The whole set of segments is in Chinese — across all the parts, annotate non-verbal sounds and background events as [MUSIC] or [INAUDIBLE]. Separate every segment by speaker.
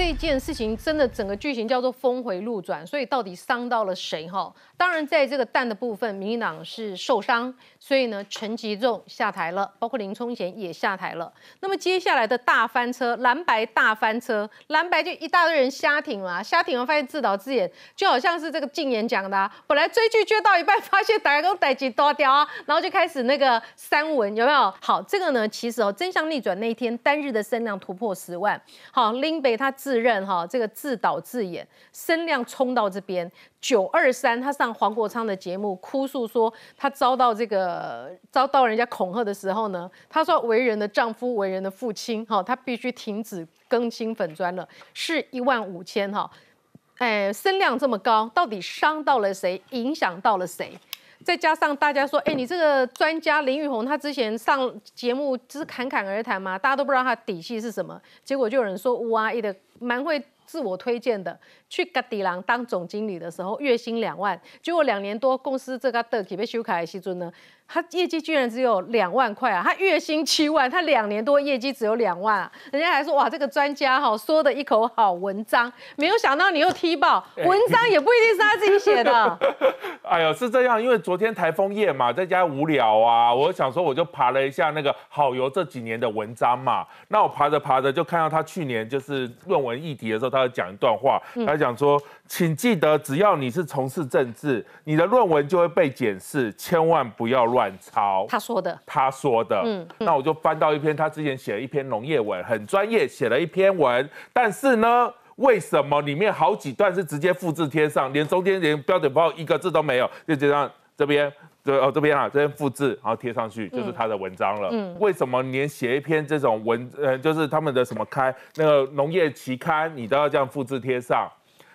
Speaker 1: 这件事情真的整个剧情叫做峰回路转，所以到底伤到了谁哈？当然，在这个蛋的部分，民进党是受伤，所以呢，陈吉仲下台了，包括林冲贤也下台了。那么接下来的大翻车，蓝白大翻车，蓝白就一大堆人瞎挺嘛，瞎挺完发现自导自演，就好像是这个禁言讲的，啊，本来追剧追到一半，发现大家都逮鸡多掉啊，然后就开始那个删文，有没有？好，这个呢，其实哦，真相逆转那一天单日的声量突破十万，好，林北他自认哈，这个自导自演，声量冲到这边。九二三，他上黄国昌的节目哭诉说，他遭到这个遭到人家恐吓的时候呢，他说为人的丈夫，为人的父亲，哈，他必须停止更新粉砖了，是一万五千哈，哎，声量这么高，到底伤到了谁，影响到了谁？再加上大家说，哎，你这个专家林玉红，他之前上节目就是侃侃而谈嘛，大家都不知道他底细是什么，结果就有人说，哇，一的蛮会自我推荐的。去格迪郎当总经理的时候，月薪两万，结果两年多公司这个的被修改的时阵呢，他业绩居然只有两万块啊！他月薪七万，他两年多业绩只有两万啊！人家还说哇，这个专家哈说的一口好文章，没有想到你又踢爆 [LAUGHS] 文章，也不一定是他自己写的。
Speaker 2: 哎呦，是这样，因为昨天台风夜嘛，在家无聊啊，我想说我就爬了一下那个好游这几年的文章嘛，那我爬着爬着就看到他去年就是论文议题的时候，他讲一段话，他。讲说，请记得，只要你是从事政治，你的论文就会被检视，千万不要乱抄。
Speaker 1: 他说的，
Speaker 2: 他说的。嗯，那我就翻到一篇他之前写了一篇农业文，很专业，写了一篇文。但是呢，为什么里面好几段是直接复制贴上，连中间连标点符号一个字都没有？就这样，这边，这哦这边啊，这边复制，然后贴上去就是他的文章了。嗯，为什么连写一篇这种文，呃，就是他们的什么刊，那个农业期刊，你都要这样复制贴上？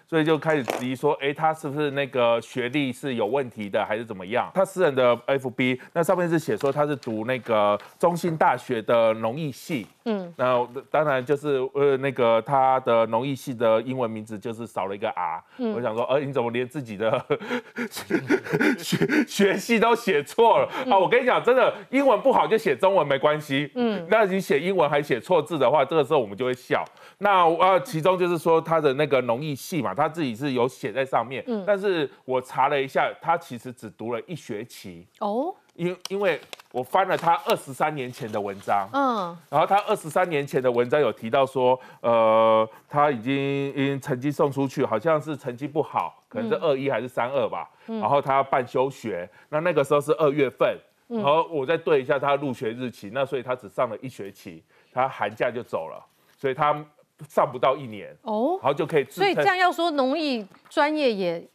Speaker 2: 所以就开始质疑说，哎，他是不是那个学历是有问题的，还是怎么样？他私人的 FB 那上面是写说他是读那个中心大学的农艺系，嗯，那当然就是呃那个他的农艺系的英文名字就是少了一个 R，我想说，呃，你怎么连自己的 [LAUGHS] 学学系都写错了？啊？我跟你讲，真的英文不好就写中文没关系，嗯，那你写英文还写错字的话，这个时候我们就会笑。那呃，其中就是说他的那个农艺系嘛，他自己是有写在上面。嗯。但是我查了一下，他其实只读了一学期。哦。因因为我翻了他二十三年前的文章。嗯。然后他二十三年前的文章有提到说，呃，他已经因成绩送出去，好像是成绩不好，可能是二一还是三二吧。嗯。然后他要办休学，那那个时候是二月份。嗯。然后我再对一下他入学日期，那所以他只上了一学期，他寒假就走了，所以他。上不到一年哦，然后就可以。
Speaker 1: 所以这样要说农艺专业也。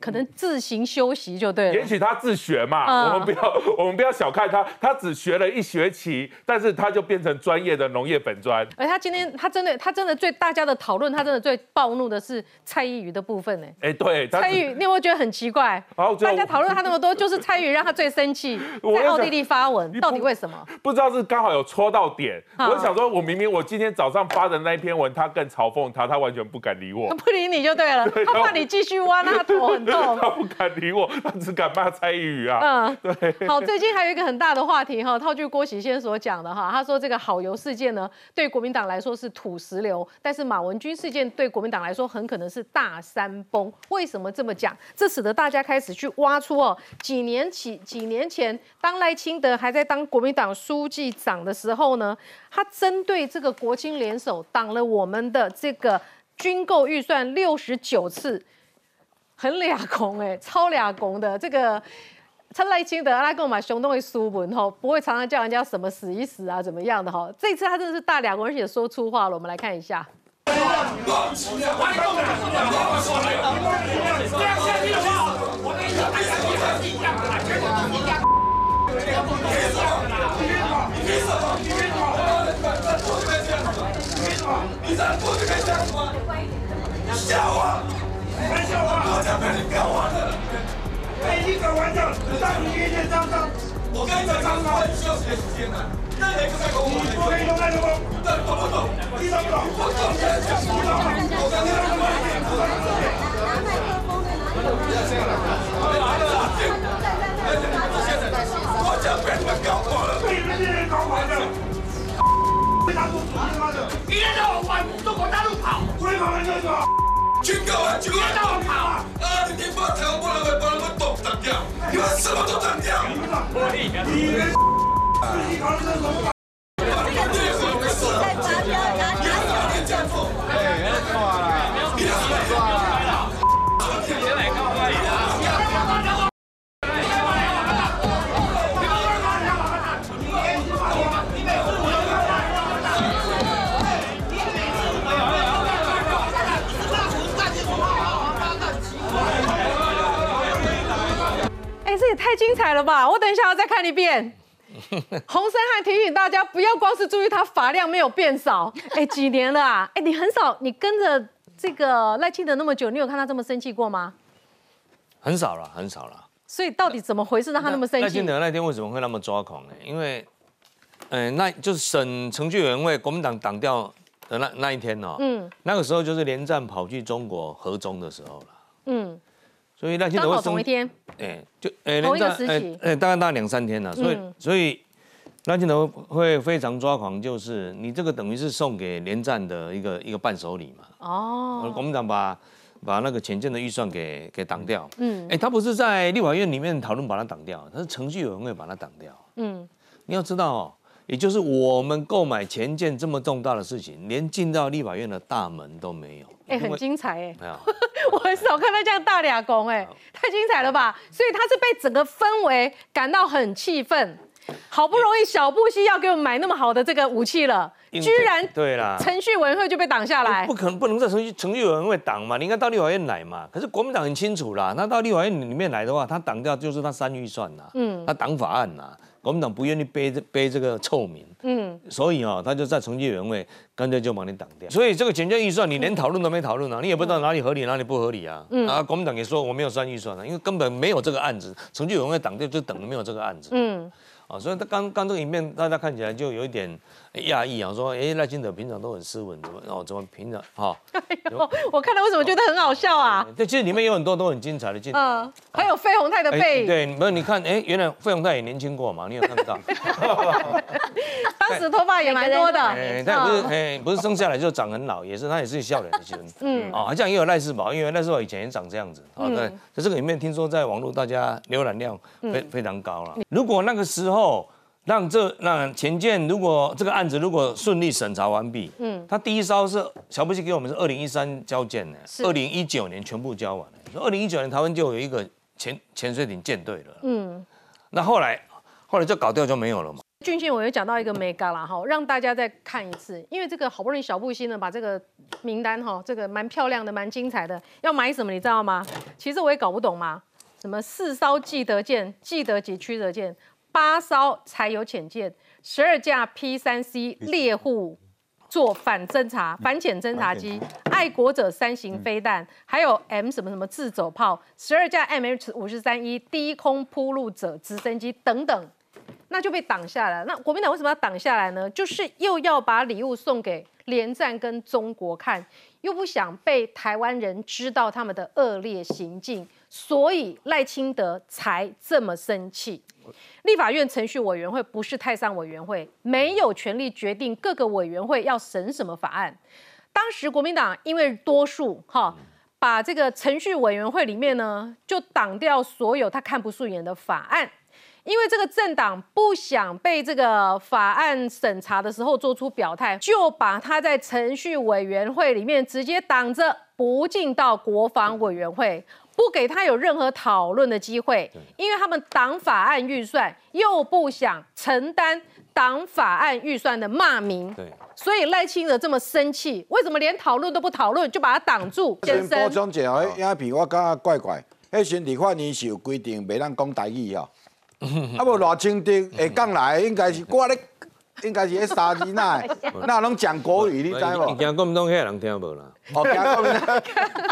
Speaker 1: 可能自行休息就对了。
Speaker 2: 也许他自学嘛，我们不要 [LAUGHS] 我们不要小看他，他只学了一学期，但是他就变成专业的农业本专。
Speaker 1: 而他今天他真的他真的最大家的讨论，他真的最暴怒的是蔡依瑜的部分呢。
Speaker 2: 哎，对，
Speaker 1: 蔡依瑜，你有没有觉得很奇怪？大家讨论他那么多，就是蔡依瑜让他最生气，[LAUGHS] 在奥地利发文，到底为什么？
Speaker 2: 不知道是刚好有戳到点。我想说，我明明我今天早上发的那一篇文，他更嘲讽他，他完全不敢理我，[LAUGHS]
Speaker 1: 不理你就对了，他怕你继续挖，那他头很。[LAUGHS]
Speaker 2: 他不敢理我，[LAUGHS] 他只敢骂蔡依宇啊。嗯，[LAUGHS] 对。
Speaker 1: 好，最近还有一个很大的话题哈，套句郭喜先所讲的哈，他说这个好油事件呢，对国民党来说是土石流，但是马文君事件对国民党来说很可能是大山崩。为什么这么讲？这使得大家开始去挖出哦，几年起几年前，当赖清德还在当国民党书记长的时候呢，他针对这个国青联手挡了我们的这个军购预算六十九次。很俩公哎，超俩公的这个，他赖清德他跟我买熊东的书文哈，不会常常叫人家什么死一死啊怎么样的哈，这次他真的是大俩公，而且说粗话了，我们来看一下。玩笑话！我讲的你不要玩了。每一个玩笑，让你天天脏脏。我跟你讲，脏脏需要学时间的。那你不在跟我玩？你不可以用那个吗？懂不懂？你懂不懂？我懂。你懂吗？我跟你讲，我一点不懂。拿麦克风的拿。不要这样了。好了，好了，现在，我讲被你们搞垮了。被你们这些人搞垮的。为啥不主义他妈的？一天到晚往中国大陆跑。
Speaker 3: 警告啊！就来动跑！啊！你你把台湾人会把人们动挡掉，你们什么都挡掉！你们自己搞的什么？
Speaker 1: 哎，看一遍。[LAUGHS] 洪森汉提醒大家，不要光是注意他发量没有变少。哎，几年了啊？哎，你很少，你跟着这个赖清德那么久，你有看他这么生气过吗？
Speaker 4: 很少了，很少了。
Speaker 1: 所以到底怎么回事，让他那么生气
Speaker 4: 赖清？德那天为什么会那么抓狂呢？因为，嗯、那就是省程序委员会国民党党调的那那一天哦，
Speaker 1: 嗯
Speaker 4: 那个时候就是连战跑去中国合中的时候了，
Speaker 1: 嗯，
Speaker 4: 所以赖清德
Speaker 1: 刚
Speaker 4: 会生
Speaker 1: 好同一天。
Speaker 4: 哎，就哎
Speaker 1: 同一个
Speaker 4: 连战哎
Speaker 1: 时期。
Speaker 4: 哎，大概大概两三天了，所以、
Speaker 1: 嗯
Speaker 4: 所以赖清德会非常抓狂，就是你这个等于是送给连战的一个一个伴手礼嘛，
Speaker 1: 哦，
Speaker 4: 国民党把把那个前建的预算给给挡掉，
Speaker 1: 嗯。
Speaker 4: 哎，他不是在立法院里面讨论把它挡掉，他是程序委员会把它挡掉。
Speaker 1: 嗯，
Speaker 4: 你要知道哦，也就是我们购买前件这么重大的事情，连进到立法院的大门都没有。
Speaker 1: 哎，很精彩哎。
Speaker 4: 没有，
Speaker 1: 我很少看到这样大俩公，哎，太精彩了吧！所以他是被整个氛围感到很气愤，好不容易小布希要给我们买那么好的这个武器了，居然
Speaker 4: 对啦，
Speaker 1: 程序委员会就被挡下来
Speaker 4: 不。可能不能在程序程序委员会挡嘛，你应该到立法院来嘛。可是国民党很清楚啦，那到立法院里面来的话，他挡掉就是他删预算呐，
Speaker 1: 嗯
Speaker 4: 他挡法案呐，国民党不愿意背这背这个臭名。
Speaker 1: 嗯，
Speaker 4: 所以哦，他就在程序委员会干脆就把你挡掉。所以这个减建预算你连讨论都没讨论啊，你也不知道哪里合理哪里不合理啊。啊，国民党也说我没有删预算啊，因为根本没有这个案子，程序委员会挡掉就等于没有这个案子。
Speaker 1: 嗯，
Speaker 4: 啊，所以他刚刚这个影片大家看起来就有一点讶异啊，说哎赖清德平常都很斯文，怎么哦怎么平常哈？[LAUGHS]
Speaker 1: 哎呦，我看了为什么觉得很好笑啊？
Speaker 4: 对其实里面有很多都很精彩的镜头。
Speaker 1: 嗯，还有费鸿泰的背影，
Speaker 4: 对，没有你看，哎，原来费鸿泰也年轻过嘛，你有看到？[LAUGHS] [LAUGHS]
Speaker 1: 当时头发也蛮多的。
Speaker 4: 哎，他也不是
Speaker 1: 嗯
Speaker 4: 哎，不是生下来就长很老，也是他也是笑脸的新闻。
Speaker 1: 嗯
Speaker 4: 哦，好像也有赖世宝，因为赖世宝以前也长这样子。啊，对，在这个里面听说在网络大家浏览量非非常高了。如果那个时候让这让前建，如果这个案子如果顺利审查完毕，嗯，他第一艘是小布希给我们是二零一三交件的，二零一九年全部交完了。二零一九年台湾就有一个潜潜水艇舰队了。
Speaker 1: 嗯，
Speaker 4: 那后来后来就搞掉就没有了嘛。
Speaker 1: 俊宪我有讲到一个 mega 啦哈，让大家再看一次，因为这个好不容易小布希呢把这个名单哈，这个蛮漂亮的，蛮精彩的，要买什么你知道吗？其实我也搞不懂嘛，什么四艘记得舰、记得级驱逐舰，八艘柴油潜舰，十二架 P 三 C 猎户。做反侦察、反潜侦察机、爱国者三型飞弹，还有 M 什么什么自走炮、十二架 MH 五十三一低空铺路者直升机等等，那就被挡下来。那国民党为什么要挡下来呢？就是又要把礼物送给连战跟中国看，又不想被台湾人知道他们的恶劣行径，所以赖清德才这么生气。立法院程序委员会不是太上委员会，没有权利决定各个委员会要审什么法案。当时国民党因为多数哈，把这个程序委员会里面呢，就挡掉所有他看不顺眼的法案。因为这个政党不想被这个法案审查的时候做出表态，就把他在程序委员会里面直接挡着，不进到国防委员会，不给他有任何讨论的机会。因为他们挡法案预算，又不想承担挡法案预算的骂名，
Speaker 4: 对，
Speaker 1: 所以赖清德这么生气，为什么连讨论都不讨论，就把他挡住？先
Speaker 5: 先补
Speaker 1: 生，
Speaker 5: 充一下，迄影片我感觉怪怪。迄时立法院是有规定袂当讲台语哦，[LAUGHS] 啊无偌清德会讲来应该是我咧，应该是迄三字那的，[LAUGHS] 那拢讲国语，你知
Speaker 4: 你
Speaker 5: 无？
Speaker 4: 惊国民党遐人听无啦？
Speaker 5: 哦，惊国民党，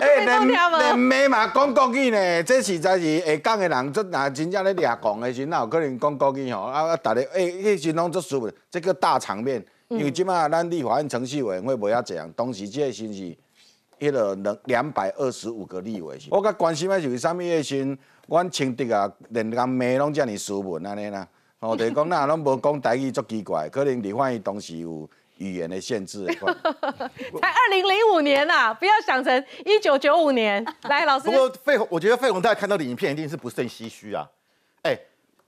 Speaker 5: 哎，连
Speaker 1: 听无
Speaker 5: 连骂嘛讲国语呢，这实在是会讲的人，这若真正咧掠讲的时，哪有可能讲国语吼？啊啊，逐日哎，迄时拢做输的，这个大场面，因为即马咱立法院程序委员会无遐济人，当时这个先是。迄个两两百二十五个立委，我较关心的就是啥物迄时，阮清德啊，连人骂拢遮尔斯文安尼啦。哦，就是讲那拢无讲台语足奇怪，可能立法院当时有语言的限制的，[LAUGHS]
Speaker 1: 才二零零五年呐、不要想成一九九五年。来，老师
Speaker 6: 不，过费鸿，我觉得费鸿泰看到的影片一定是不胜唏嘘啊。哎，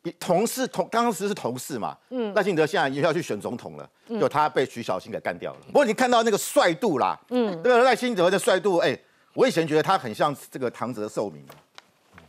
Speaker 6: 比同事同当时是同事嘛，嗯，赖清德现在也要去选总统了，就他被徐小新给干掉了。不过你看到那个帅度啦，嗯，这个赖清德的帅度，哎，我以前觉得他很像这个唐泽寿明，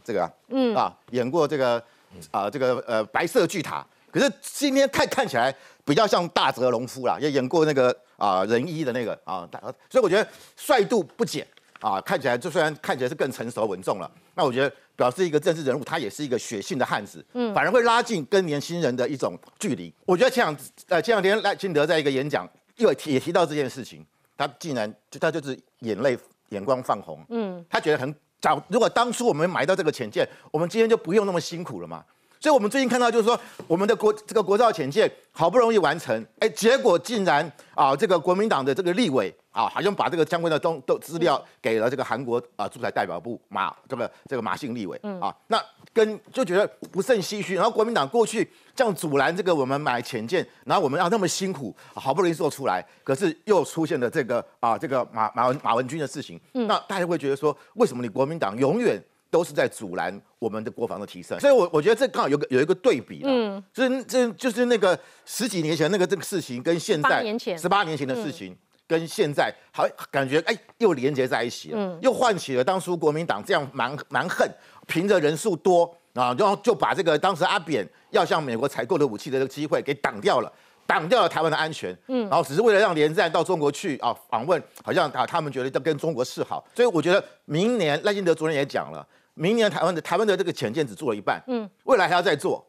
Speaker 6: 这个啊，嗯。啊，演过这个啊这个呃白色巨塔，可是今天看看起来比较像大泽隆夫啦，也演过那个啊仁一的那个啊，大所以我觉得帅度不减啊，看起来就虽然看起来是更成熟稳重了，那我觉得表示一个政治人物，他也是一个血性的汉子，嗯，反而会拉近跟年轻人的一种距离。我觉得前两呃前两天赖清德在一个演讲又提也提到这件事情，他竟然就他就是眼泪眼光泛红，嗯，他觉得很早，如果当初我们买到这个潜舰，我们今天就不用那么辛苦了嘛。所以，我们最近看到就是说，我们的国这个国造潜舰好不容易完成，哎，结果竟然啊，这个国民党的这个立委啊，好像把这个相关的东都资料给了这个韩国啊驻台代表部马这个这个马姓立委啊，那跟就觉得不胜唏嘘。然后国民党过去这样阻拦这个我们买潜舰，然后我们要那么辛苦，好不容易做出来，可是又出现了这个啊这个马马文马文军的事情，那大家会觉得说，为什么你国民党永远？都是在阻拦我们的国防的提升，所以我我觉得这刚好有个有一个对比了，嗯，就是这就是那个十几年前那个这个事情跟现在十八年前的事情跟现在好感觉哎又连接在一起了，又唤起了当初国民党这样蛮蛮横，凭着人数多啊，然后就把这个当时阿扁要向美国采购的武器的这个机会给挡掉了。挡掉了台湾的安全，嗯，然后只是为了让连战到中国去啊访问，好像啊他们觉得要跟中国示好，所以我觉得明年赖清德昨天也讲了。明年台湾的台湾的这个潜舰只做了一半，嗯，未来还要再做，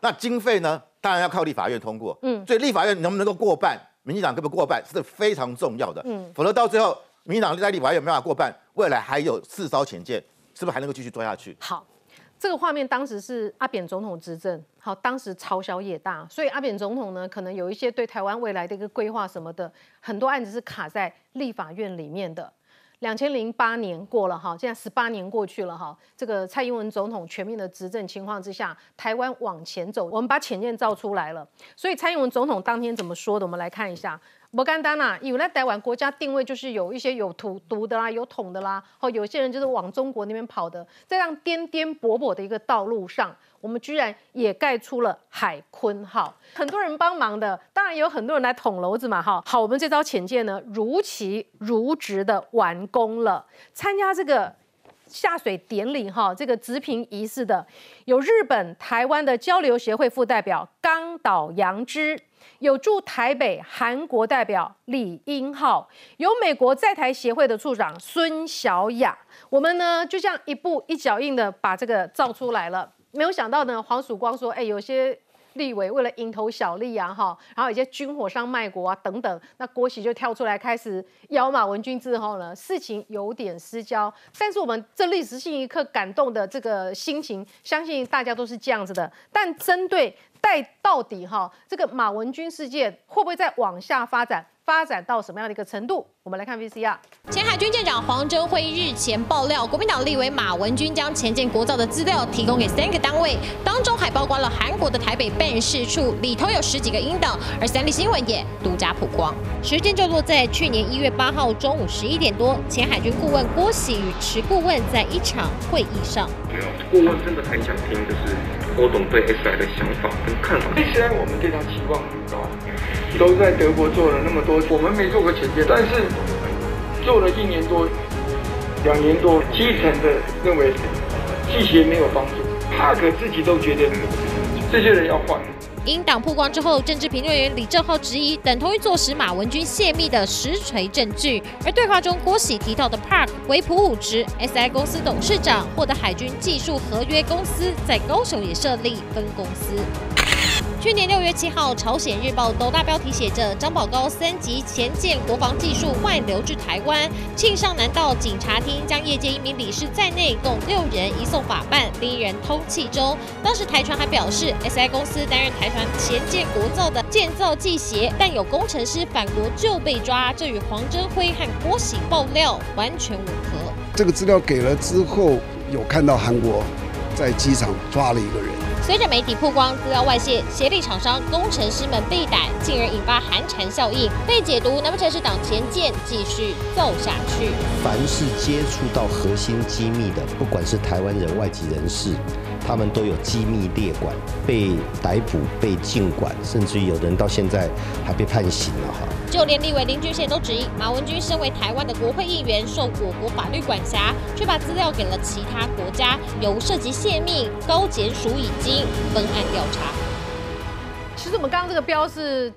Speaker 6: 那经费呢？当然要靠立法院通过，嗯，所以立法院能不能够过半，民进党可不过半是非常重要的，嗯，否则到最后民进党在立法院没办法过半，未来还有四艘潜舰，是不是还能够继续做下去？
Speaker 1: 好，这个画面当时是阿扁总统执政，好，当时朝小野大，所以阿扁总统呢，可能有一些对台湾未来的一个规划什么的，很多案子是卡在立法院里面的。两千零八年过了哈，现在十八年过去了哈。这个蔡英文总统全面的执政情况之下，台湾往前走，我们把浅见造出来了。所以蔡英文总统当天怎么说的？我们来看一下。摩干丹呐，以为台湾国家定位就是有一些有土毒的啦，有桶的啦，哦，有些人就是往中国那边跑的，在这样颠颠簸簸的一个道路上，我们居然也盖出了海鲲号，很多人帮忙的，当然有很多人来捅娄子嘛，哈。好，我们这招潜舰呢，如期如职的完工了。参加这个下水典礼哈，这个植评仪式的，有日本、台湾的交流协会副代表冈岛洋之。有驻台北韩国代表李英浩，有美国在台协会的处长孙小雅，我们呢就这样一步一脚印的把这个造出来了。没有想到呢，黄曙光说，哎，有些立委为了蝇头小利啊，哈，然后有些军火商卖国啊等等，那郭喜就跳出来开始咬马文君之后呢，事情有点失焦。但是我们这历史性一刻感动的这个心情，相信大家都是这样子的。但针对在到底哈，这个马文君事件会不会再往下发展？发展到什么样的一个程度？我们来看 VCR。
Speaker 7: 前海军舰长黄征辉日前爆料，国民党立委马文君将前建国造的资料提供给三个单位，当中还包括了韩国的台北办事处，里头有十几个英党。而三立新闻也独家曝光，时间就落在去年一月八号中午十一点多，前海军顾问郭喜与池顾问在一场会议上。
Speaker 8: 没有，顾问真的很想听，就是郭董对 S I 的想法跟看法。
Speaker 9: 虽然我们对他期望很都在德国做了那么多，我们没做过前线，但是做了一年多、两年多，基层的认为季协没有帮助，帕克自己都觉得这些人要换。
Speaker 7: 因党曝光之后，政治评论员李正浩质疑，等同于坐实马文君泄密的实锤证据。而对话中，郭喜提到的 Park 为普武职 SI 公司董事长，获得海军技术合约公司，在高雄也设立分公司。去年六月七号，朝鲜日报都大标题写着：“张宝高三级前舰国防技术外流至台湾，庆尚南道警察厅将业界一名理事在内共六人移送法办，另一人通气中。当时台船还表示，SI 公司担任台船前舰国造的建造技协，但有工程师返国就被抓，这与黄征辉和郭喜爆料完全吻合。
Speaker 10: 这个资料给了之后，有看到韩国在机场抓了一个人。
Speaker 7: 随着媒体曝光资料外泄，协力厂商工程师们被逮，进而引发寒蝉效应，被解读难不成是党前见继续奏下去？
Speaker 10: 凡是接触到核心机密的，不管是台湾人、外籍人士，他们都有机密列管，被逮捕、被禁管，甚至于有人到现在还被判刑了哈。
Speaker 7: 就连立委林俊宪都质疑，马文君身为台湾的国会议员，受我国法律管辖，却把资料给了其他国家，有涉及泄密，高检署已经分案调查。
Speaker 1: 其实我们刚刚这个标是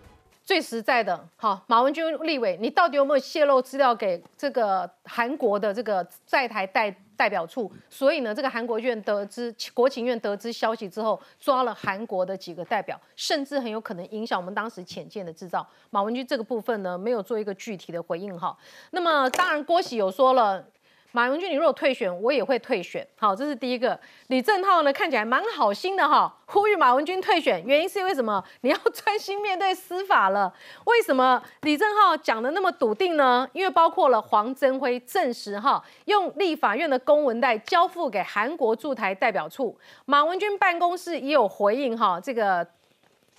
Speaker 1: 最实在的。好，马文君立委，你到底有没有泄露资料给这个韩国的这个在台代代表处？所以呢，这个韩国院得知国情院得知消息之后，抓了韩国的几个代表，甚至很有可能影响我们当时潜舰的制造。马文君这个部分呢，没有做一个具体的回应哈。那么当然，郭喜有说了。马文君，你如果退选，我也会退选。好，这是第一个。李正浩呢，看起来蛮好心的哈，呼吁马文君退选，原因是因为什么？你要专心面对司法了。为什么李正浩讲的那么笃定呢？因为包括了黄增辉证实哈，用立法院的公文袋交付给韩国驻台代表处，马文君办公室也有回应哈，这个。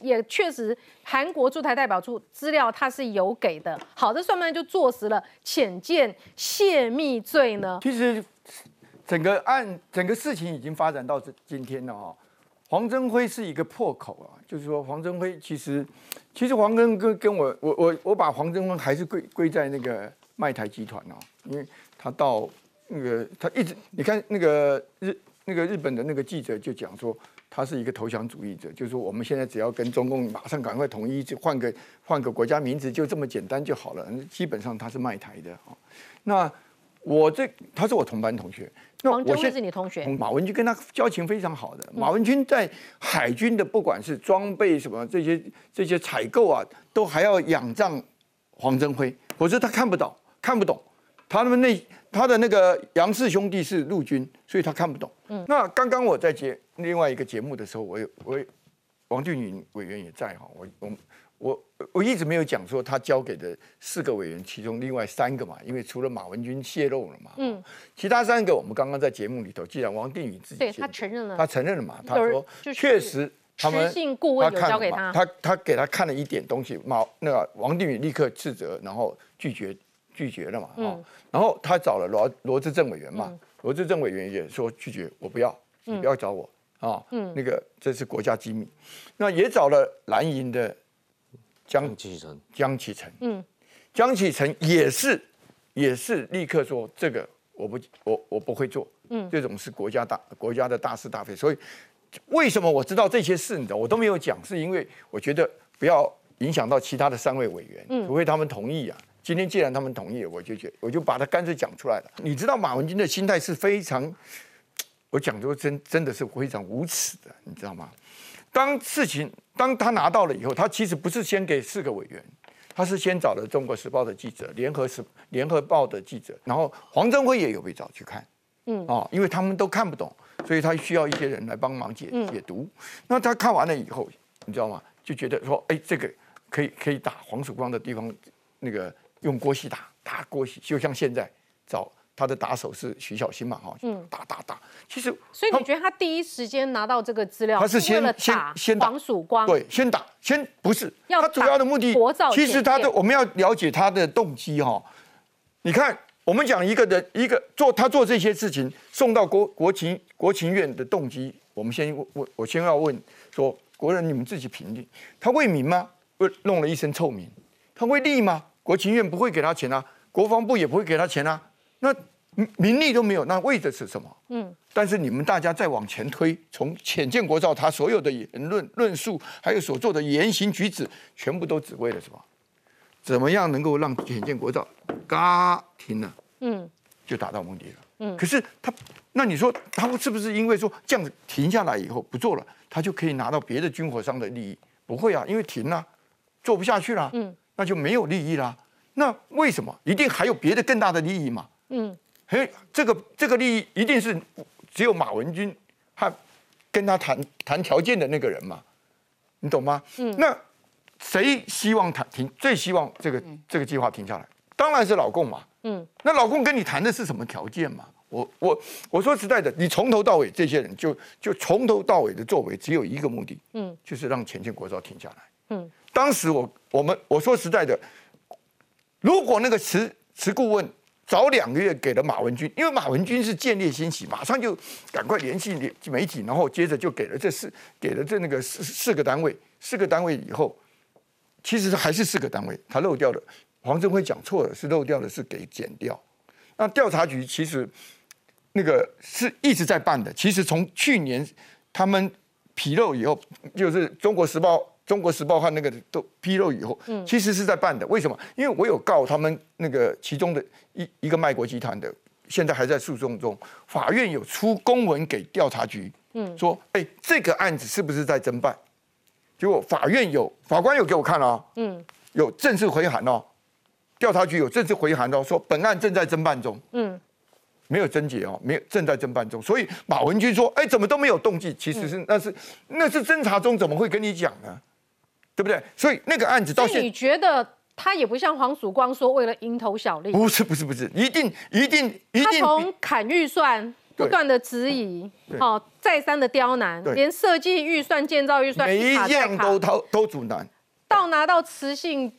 Speaker 1: 也确实，韩国驻台代表处资料他是有给的。好，这算不算就坐实了浅见泄密罪呢？
Speaker 11: 其实整个案、整个事情已经发展到这今天了哈。黄增辉是一个破口啊，就是说黄增辉其实，其实黄根跟跟我我我我把黄增辉还是归归在那个麦台集团哦，因为他到那个他一直你看那个日那个日本的那个记者就讲说。他是一个投降主义者，就是说我们现在只要跟中共马上赶快统一，就换个换个国家名字，就这么简单就好了。基本上他是卖台的啊。那我这他是我同班同学，
Speaker 1: 那我现在是你同学。
Speaker 11: 马文军跟他交情非常好的，马文军在海军的不管是装备什么这些这些采购啊，都还要仰仗黄增辉，否则他看不懂看不懂。他们那他的那个杨氏兄弟是陆军，所以他看不懂。嗯，那刚刚我在节另外一个节目的时候，我有我王俊宇委员也在哈，我我我我一直没有讲说他交给的四个委员，其中另外三个嘛，因为除了马文君泄露了嘛，嗯，其他三个我们刚刚在节目里头，既然王定宇自己
Speaker 1: 对他承认了，
Speaker 11: 他承认了嘛，他说确实他们
Speaker 1: 顾问有交给他，
Speaker 11: 他他给他看了一点东西，马那个王定宇立刻斥责，然后拒绝。拒绝了嘛？哦，然后他找了罗罗志政委员嘛，罗志政委员也说拒绝，我不要，你不要找我啊。嗯，那个这是国家机密，那也找了蓝营的
Speaker 4: 江启臣，
Speaker 11: 江启臣，嗯，江启臣也是也是立刻说这个我不我我不会做，嗯，这种是国家大国家的大是大非，所以为什么我知道这些事，你知道我都没有讲，是因为我觉得不要影响到其他的三位委员，除非他们同意啊。今天既然他们同意了，我就觉我就把它干脆讲出来了。你知道马文君的心态是非常，我讲说真真的是非常无耻的，你知道吗？当事情当他拿到了以后，他其实不是先给四个委员，他是先找了《中国时报》的记者、联合时联合报的记者，然后黄镇辉也有被找去看，嗯，哦，因为他们都看不懂，所以他需要一些人来帮忙解解读。那他看完了以后，你知道吗？就觉得说，哎，这个可以可以打黄曙光的地方，那个。用郭熙打打郭熙，就像现在找他的打手是徐小新嘛，哈，嗯，打打打。其实，
Speaker 1: 所以你觉得他第一时间拿到这个资料，
Speaker 11: 他是先先先
Speaker 1: 黄曙光，
Speaker 11: 对，先打，先不是，他主要的目的，其实他的我们要了解他的动机哈。你看，我们讲一个人一个做他做这些事情送到国国情国情院的动机，我们先问，我先要问说，国人你们自己评定，他为民吗？为弄了一身臭名，他为利吗？国情院不会给他钱啊，国防部也不会给他钱啊，那名利都没有，那为的是什么？嗯，但是你们大家再往前推，从浅见国造他所有的言论论述，还有所做的言行举止，全部都只为了什么？怎么样能够让浅见国造嘎停了？嗯，就达到目的了。嗯，可是他，那你说他是不是因为说这样子停下来以后不做了，他就可以拿到别的军火商的利益？不会啊，因为停了，做不下去了。嗯。那就没有利益啦。那为什么一定还有别的更大的利益嘛？嗯，嘿，这个这个利益一定是只有马文君和跟他谈谈条件的那个人嘛？你懂吗？嗯，那谁希望谈停？最希望这个这个计划停下来？当然是老共嘛。嗯，那老共跟你谈的是什么条件嘛？我我我说实在的，你从头到尾这些人就就从头到尾的作为只有一个目的，
Speaker 1: 嗯
Speaker 11: 就是让前建国造停下来。
Speaker 1: 嗯
Speaker 11: 当时我我们我说实在的，如果那个辞辞顾问早两个月给了马文君，因为马文君是见猎欣喜，马上就赶快联系媒体，然后接着就给了这四给了这那个四四个单位，四个单位以后，其实还是四个单位，他漏掉了。黄镇辉讲错了，是漏掉的是给减掉。那调查局其实那个是一直在办的，其实从去年他们披露以后，就是《中国时报》《中国时报》和那个都披露以后，
Speaker 1: 嗯
Speaker 11: 其实是在办的。为什么？因为我有告他们那个其中的一一个卖国集团的，现在还在诉讼中，法院有出公文给调查局，
Speaker 1: 嗯
Speaker 11: 说，哎，这个案子是不是在侦办？结果法院有法官有给我看哦，
Speaker 1: 嗯
Speaker 11: 有正式回函哦，调查局有正式回函哦，说本案正在侦办中。
Speaker 1: 嗯
Speaker 11: 没有侦结哦，没有正在侦办中，所以马文君说：“哎，怎么都没有动静？其实
Speaker 1: 嗯
Speaker 11: 是、那是那是侦查中，怎么会跟你讲呢？对不对？所以那个案子到现
Speaker 1: 你觉得他也不像黄曙光说为了蝇头小利，
Speaker 11: 不是不是不是，一定一定一
Speaker 1: 他
Speaker 11: 定
Speaker 1: 从砍预算不断的质疑，
Speaker 11: 对。
Speaker 1: 好、再三的刁难，
Speaker 11: 对。
Speaker 1: 连设计预算、建造预算
Speaker 11: 每一
Speaker 1: 卡再卡。
Speaker 11: 样都都都阻拦。
Speaker 1: 到拿到磁性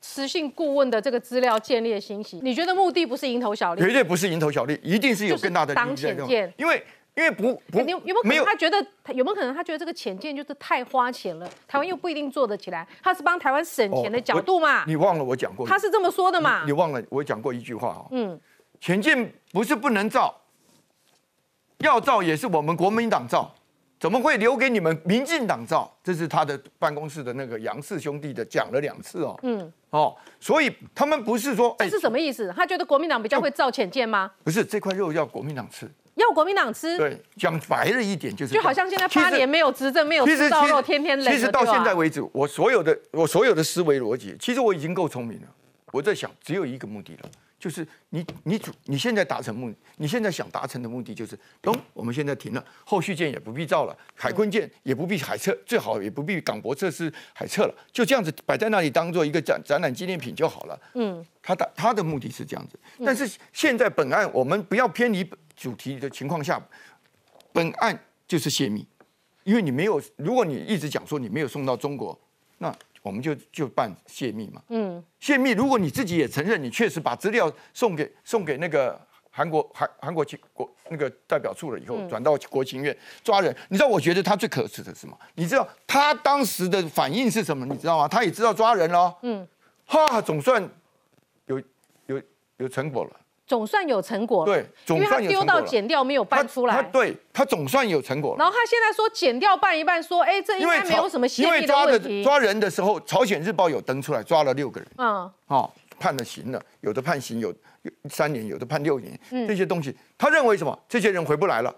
Speaker 1: 磁性顾问的这个资料建立信息，你觉得目的不是蝇头小利？
Speaker 11: 绝对不是蝇头小利，一定是有更大的利益
Speaker 1: 当
Speaker 11: 在因为因为不不
Speaker 1: 哎你有有没有可能他觉得有没有可能他觉得这个浅见就是太花钱了，台湾又不一定做得起来，他是帮台湾省钱的角度嘛？
Speaker 11: 哦你忘了我讲过，
Speaker 1: 他是这么说的嘛
Speaker 11: 你？你忘了我讲过一句话哦，
Speaker 1: 嗯，
Speaker 11: 浅见不是不能造，要造也是我们国民党造，怎么会留给你们民进党造？这是他的办公室的那个杨氏兄弟的讲了两次哦，
Speaker 1: 嗯，
Speaker 11: 哦，所以他们不是说，哎
Speaker 1: 这是什么意思？他觉得国民党比较会造浅见吗？
Speaker 11: 不是这块肉要国民党吃，
Speaker 1: 要国民党吃？
Speaker 11: 对，讲白了一点就是，
Speaker 1: 就好像现在八年没有执政，没有吃到肉，天天累
Speaker 11: 其实到现在为止，我所有的我所有的思维逻辑，其实我已经够聪明了。我在想，只有一个目的了，就是你你主你现在达成目，你现在想达成的目的就是，咚，我们现在停了，后续舰也不必造了，海坤舰也不必海测，最好也不必港博测试海测了，就这样子摆在那里当做一个展展览纪念品就好了。
Speaker 1: 嗯，
Speaker 11: 他的他的目的是这样子，但是现在本案我们不要偏离主题的情况下，本案就是泄密，因为你没有，如果你一直讲说你没有送到中国，那我们就就办泄密嘛。
Speaker 1: 嗯
Speaker 11: 泄密，如果你自己也承认你确实把资料送给送给那个韩国韩韩国情国那个代表处了以后，
Speaker 1: 嗯
Speaker 11: 转到国情院抓人，你知道我觉得他最可耻的是什么？你知道他当时的反应是什么？你知道吗？他也知道抓人了哦，
Speaker 1: 嗯，
Speaker 11: 哈，总算有有有成果了。
Speaker 1: 总算有成果了。
Speaker 11: 对总
Speaker 1: 因为他丢到剪掉没有搬出来。
Speaker 11: 他对他总算有成果了。
Speaker 1: 然后他现在说剪掉办一半，说哎，这应该没有什么泄
Speaker 11: 因为抓的。抓人的时候，朝鲜日报有登出来，抓了六个人，
Speaker 1: 嗯
Speaker 11: 哦，判了刑了，有的判刑有有三年，有的判六年，
Speaker 1: 嗯
Speaker 11: 这些东西，他认为什么？这些人回不来了，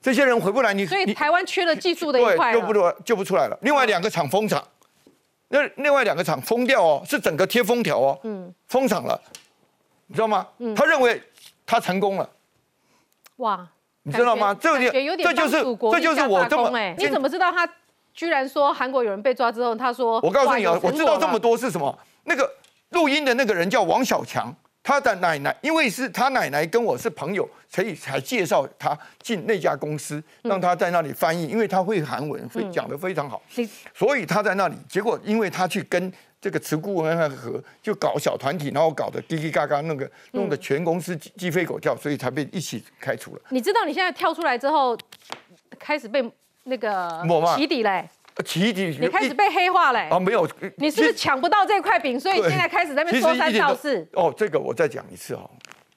Speaker 11: 这些人回不来，你
Speaker 1: 所以台湾缺了技术的一块
Speaker 11: 对，救不
Speaker 1: 了。
Speaker 11: 出来，救不出来了。另外两个厂封厂，那另外两个厂封掉哦，是整个贴封条哦，
Speaker 1: 嗯
Speaker 11: 封厂了，你知道吗？他认为他成功了。
Speaker 1: 哇，
Speaker 11: 你知道吗？这个
Speaker 1: 觉有点
Speaker 11: 这就是这就是我这么
Speaker 1: 哎，你怎么知道他居然说韩国有人被抓之后，他说
Speaker 11: 我告诉你啊我知道这么多是什么？那个录音的那个人叫王小强，他的奶奶，因为是他奶奶跟我是朋友，所以才介绍他进那家公司，让他在那里翻译，因为他会韩文，会讲得非常好，所以他在那里。结果因为他去跟这个慈顾文和就搞小团体，然后搞得叽叽嘎嘎，那个弄得全公司鸡鸡飞狗跳，所以才被一起开除了。
Speaker 1: 你知道你现在跳出来之后，开始被那个
Speaker 11: 抹骂
Speaker 1: 起底嘞，
Speaker 11: 起底，
Speaker 1: 你开始被黑化嘞。
Speaker 11: 啊没有，
Speaker 1: 你是不是抢不到这块饼，所以
Speaker 11: 对
Speaker 1: 现在开始在那边说三道四？
Speaker 11: 哦，这个我再讲一次哦。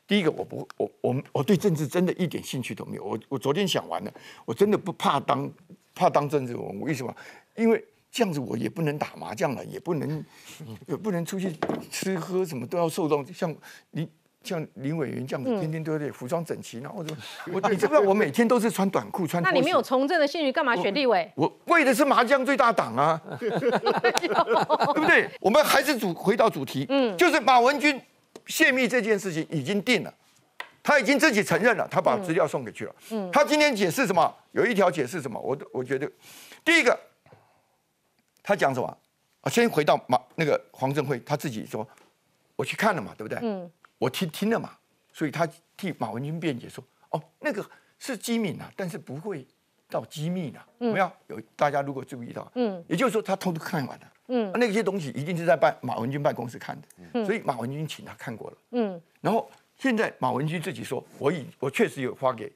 Speaker 11: 第一个，我不，我我我对政治真的一点兴趣都没有。我我昨天想完了，我真的不怕当怕当政治人物，为什么？因为这样子我也不能打麻将了，也不能 [LAUGHS] 也不能出去吃喝，什么都要受到像林像林委员这样子，
Speaker 1: 嗯
Speaker 11: 天天都得服装整齐，然后就我你知不知道我每天都是穿短裤穿。
Speaker 1: 那你没有从政的兴趣，干嘛选立委？
Speaker 11: 我为的是麻将最大党啊，[LAUGHS] 对不对？我们还是主回到主题，嗯，就是马文君泄密这件事情已经定了，他已经自己承认了，他把资料送给去了。
Speaker 1: 嗯
Speaker 11: 他今天解释什么？有一条解释什么？我我觉得，第一个，他讲什么？啊，先回到马那个黄镇辉他自己说，我去看了嘛，对不对？
Speaker 1: 嗯
Speaker 11: 我听听了嘛，所以他替马文君辩解说，哦，那个是机密啊，但是不会到机密的。没有有大家如果注意到，
Speaker 1: 嗯
Speaker 11: 也就是说他偷偷看完了。
Speaker 1: 嗯
Speaker 11: 那些东西一定是在办马文君办公室看的，
Speaker 1: 嗯
Speaker 11: 所以马文君请他看过了。
Speaker 1: 嗯，
Speaker 11: 然后现在马文君自己说，我已我确实有发给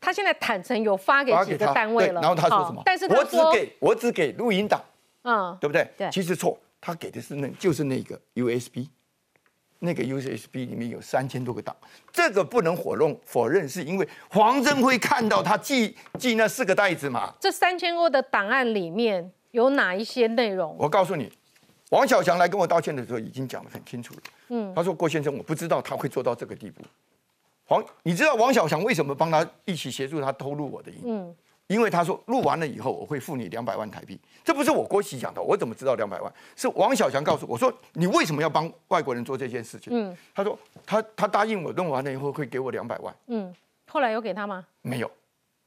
Speaker 1: 他现在坦诚有发给几个单位了，
Speaker 11: 然后他说什么？
Speaker 1: 但是他
Speaker 11: 我只
Speaker 1: 说，
Speaker 11: 给我只给录音档，
Speaker 1: 嗯，
Speaker 11: 对不对？
Speaker 1: 对
Speaker 11: 其实错，他给的是那就是那个 USB，那个 USB 里面有三千多个档，这个不能否认否认，是因为黄镇辉看到他寄寄那四个袋子嘛。
Speaker 1: 这三千多的档案里面有哪一些内容？
Speaker 11: 我告诉你，王小强来跟我道歉的时候已经讲得很清楚了。
Speaker 1: 嗯
Speaker 11: 他说郭先生，我不知道他会做到这个地步。黄，你知道王小强为什么帮他一起协助他偷录我的音？
Speaker 1: 嗯
Speaker 11: 因为他说录完了以后我会付你两百万台币，这不是我郭喜讲的，我怎么知道两百万？是王小强告诉我说，你为什么要帮外国人做这件事情？
Speaker 1: 嗯
Speaker 11: 他说他他答应我弄完了以后会给我两百万，
Speaker 1: 嗯，后来有给他吗？
Speaker 11: 没有，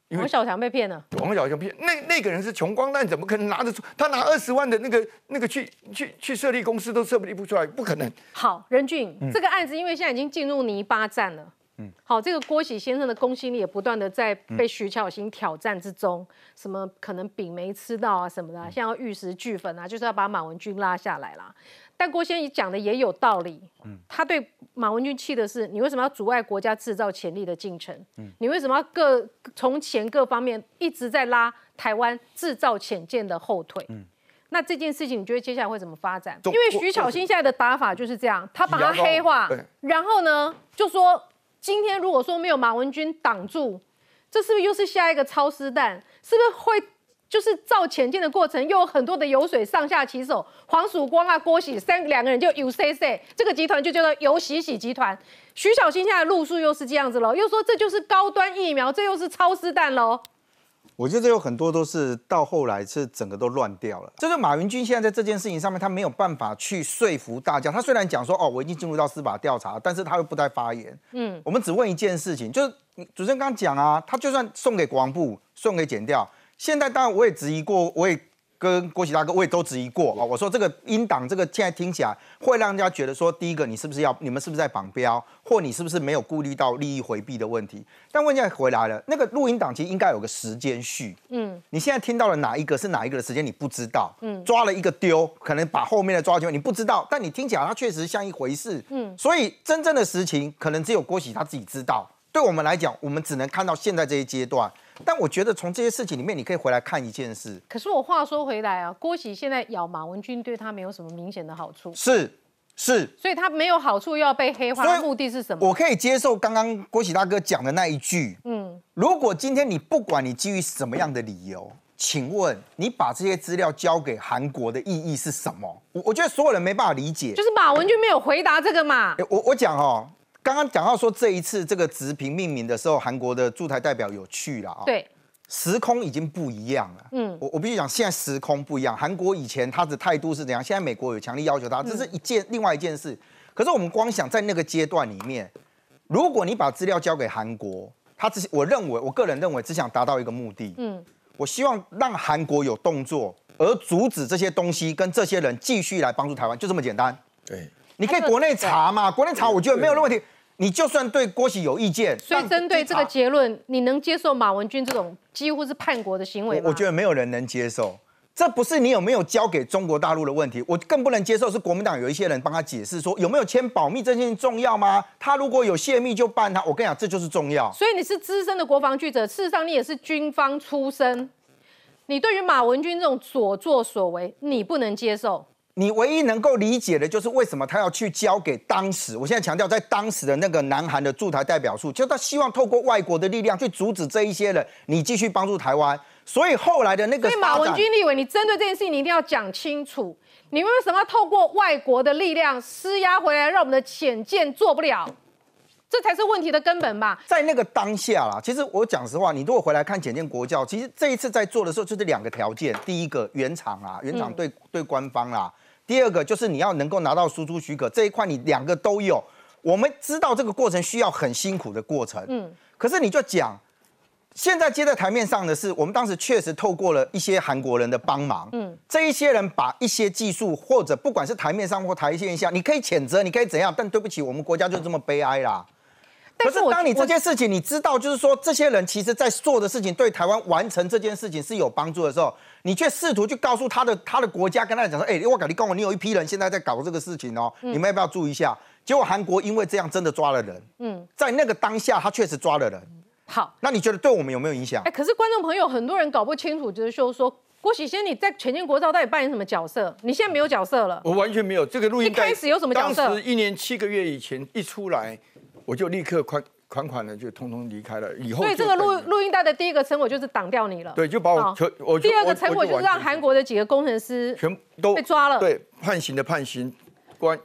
Speaker 11: 因为
Speaker 1: 王小强被骗了。
Speaker 11: 王小强骗那那个人是穷光蛋，怎么可能拿得出？他拿二十万的那个那个去去去设立公司都设立不出来，不可能。
Speaker 1: 好，任俊，
Speaker 11: 嗯
Speaker 1: 这个案子因为现在已经进入泥巴战了。嗯，好，这个郭喜先生的公信力也不断的在被徐巧芯挑战之中，什么可能饼没吃到啊什么的啊、现在要玉石俱焚啊，就是要把马文君拉下来啦。但郭先生讲的也有道理，嗯他对马文君气的是，你为什么要阻碍国家制造潜力的进程？嗯你为什么要各从前各方面一直在拉台湾制造潜舰的后腿？嗯那这件事情，你觉得接下来会怎么发展？因
Speaker 11: 中
Speaker 1: 为徐巧芯现在的打法就是这样，他把
Speaker 11: 他
Speaker 1: 黑化
Speaker 11: 对，
Speaker 1: 然后呢，就说今天如果说没有马文君挡住，这是不是又是下一个超丝弹？是不是会就是造前进的过程，又有很多的油水上下其手，黄曙光啊、郭喜三两个人就有 CC，这个集团就叫做有喜喜集团。徐小新现在路数又是这样子喽，又说这就是高端疫苗，这又是超丝弹喽。
Speaker 12: 我觉得这有很多都是到后来是整个都乱掉了。这个马云军现在在这件事情上面，他没有办法去说服大家。他虽然讲说哦，我已经进入到司法调查，但是他又不再发言。
Speaker 1: 嗯，
Speaker 12: 我们只问一件事情，就是主持人刚刚讲啊，他就算送给国防部，送给检调，现在当然我也质疑过，我也跟郭喜大哥我也都质疑过啊、哦。我说这个英党这个现在听起来会让人家觉得说，第一个你是不是要你们是不是在绑标，或你是不是没有顾虑到利益回避的问题？但问题回来了，那个录音档其实应该有个时间序。
Speaker 1: 嗯，
Speaker 12: 你现在听到了哪一个是哪一个的时间，你不知道。
Speaker 1: 嗯
Speaker 12: 抓了一个丢，可能把后面的抓进去，你不知道，但你听起来它确实像一回事。
Speaker 1: 嗯
Speaker 12: 所以真正的实情，可能只有郭喜他自己知道。对我们来讲，我们只能看到现在这一阶段。但我觉得从这些事情里面，你可以回来看一件事，
Speaker 1: 可是我话说回来啊，郭喜现在咬马文君对他没有什么明显的好处，
Speaker 12: 是是，
Speaker 1: 所以他没有好处又要被黑化，
Speaker 12: 所以
Speaker 1: 目的是什么？
Speaker 12: 我可以接受刚刚郭喜大哥讲的那一句。
Speaker 1: 嗯，
Speaker 12: 如果今天你不管你基于什么样的理由，请问你把这些资料交给韩国的意义是什么？我我觉得所有人没办法理解。
Speaker 1: 就是马文君没有回答这个嘛。
Speaker 12: 欸我我讲哦，刚刚讲到说这一次这个直评命名的时候，韩国的驻台代表有去了啊、
Speaker 1: 对，
Speaker 12: 时空已经不一样了。
Speaker 1: 嗯
Speaker 12: 我我必须讲，现在时空不一样。韩国以前他的态度是怎样？现在美国有强力要求他，这是一件、另外一件事。可是我们光想在那个阶段里面，如果你把资料交给韩国，他只我认为，我个人认为只想达到一个目的，
Speaker 1: 嗯，
Speaker 12: 我希望让韩国有动作，而阻止这些东西跟这些人继续来帮助台湾，就这么简单。
Speaker 11: 对，
Speaker 12: 你可以国内查嘛，国内查我觉得没有问题。你就算对郭喜有意见，
Speaker 1: 所以针对这个结论，你能接受马文君这种几乎是叛国的行为吗？
Speaker 12: 我我觉得没有人能接受。这不是你有没有交给中国大陆的问题，我更不能接受是国民党有一些人帮他解释说有没有签保密这件重要吗？他如果有泄密就办他，我跟你讲这就是重要。
Speaker 1: 所以你是资深的国防记者，事实上你也是军方出身，你对于马文君这种所作所为，你不能接受。
Speaker 12: 你唯一能够理解的就是为什么他要去交给当时，我现在强调在当时的那个南韩的驻台代表处，就他希望透过外国的力量去阻止这一些人，你继续帮助台湾。所以后来的那个
Speaker 1: 所以马文君立委，你针对这件事情，你一定要讲清楚，你为什么要透过外国的力量施压回来，让我们的潜舰做不了？这才是问题的根本吧。
Speaker 12: 在那个当下啦，其实我讲实话，你如果回来看检验国教，其实这一次在做的时候就是两个条件：第一个原厂啊，原厂对、对官方啦；第二个就是你要能够拿到输出许可，这一块你两个都有。我们知道这个过程需要很辛苦的过程，
Speaker 1: 嗯，
Speaker 12: 可是你就讲，现在接在台面上的是，我们当时确实透过了一些韩国人的帮忙，
Speaker 1: 嗯
Speaker 12: 嗯，这一些人把一些技术或者不管是台面上或台线下，你可以谴责，你可以怎样，但对不起，我们国家就这么悲哀啦。可是当你这件事情你知道，就是说这些人其实在做的事情对台湾完成这件事情是有帮助的时候，你却试图去告诉他的他的国家，跟他讲说，哎、我跟你讲，你有一批人现在在搞这个事情哦，
Speaker 1: 嗯
Speaker 12: 你们要不要注意一下？结果韩国因为这样真的抓了人，
Speaker 1: 嗯，
Speaker 12: 在那个当下他确实抓了人。
Speaker 1: 好，
Speaker 12: 那你觉得对我们有没有影响
Speaker 1: 哎，？可是观众朋友很多人搞不清楚，就是说说郭喜先你在全建国造到底扮演什么角色？你现在没有角色了。
Speaker 11: 我完全没有这个录音。
Speaker 1: 一开始有什么角色
Speaker 11: 当时一年七个月以前一出来，我就立刻款款款的就通通离开了。以后
Speaker 1: 所以这个
Speaker 11: 就
Speaker 1: 录录音带的第一个成果就是挡掉你了。
Speaker 11: 对，就把我全我
Speaker 1: 第二个成果就是让韩国的几个工程师
Speaker 11: 全都
Speaker 1: 被抓了。，
Speaker 11: 对，判刑的判刑，关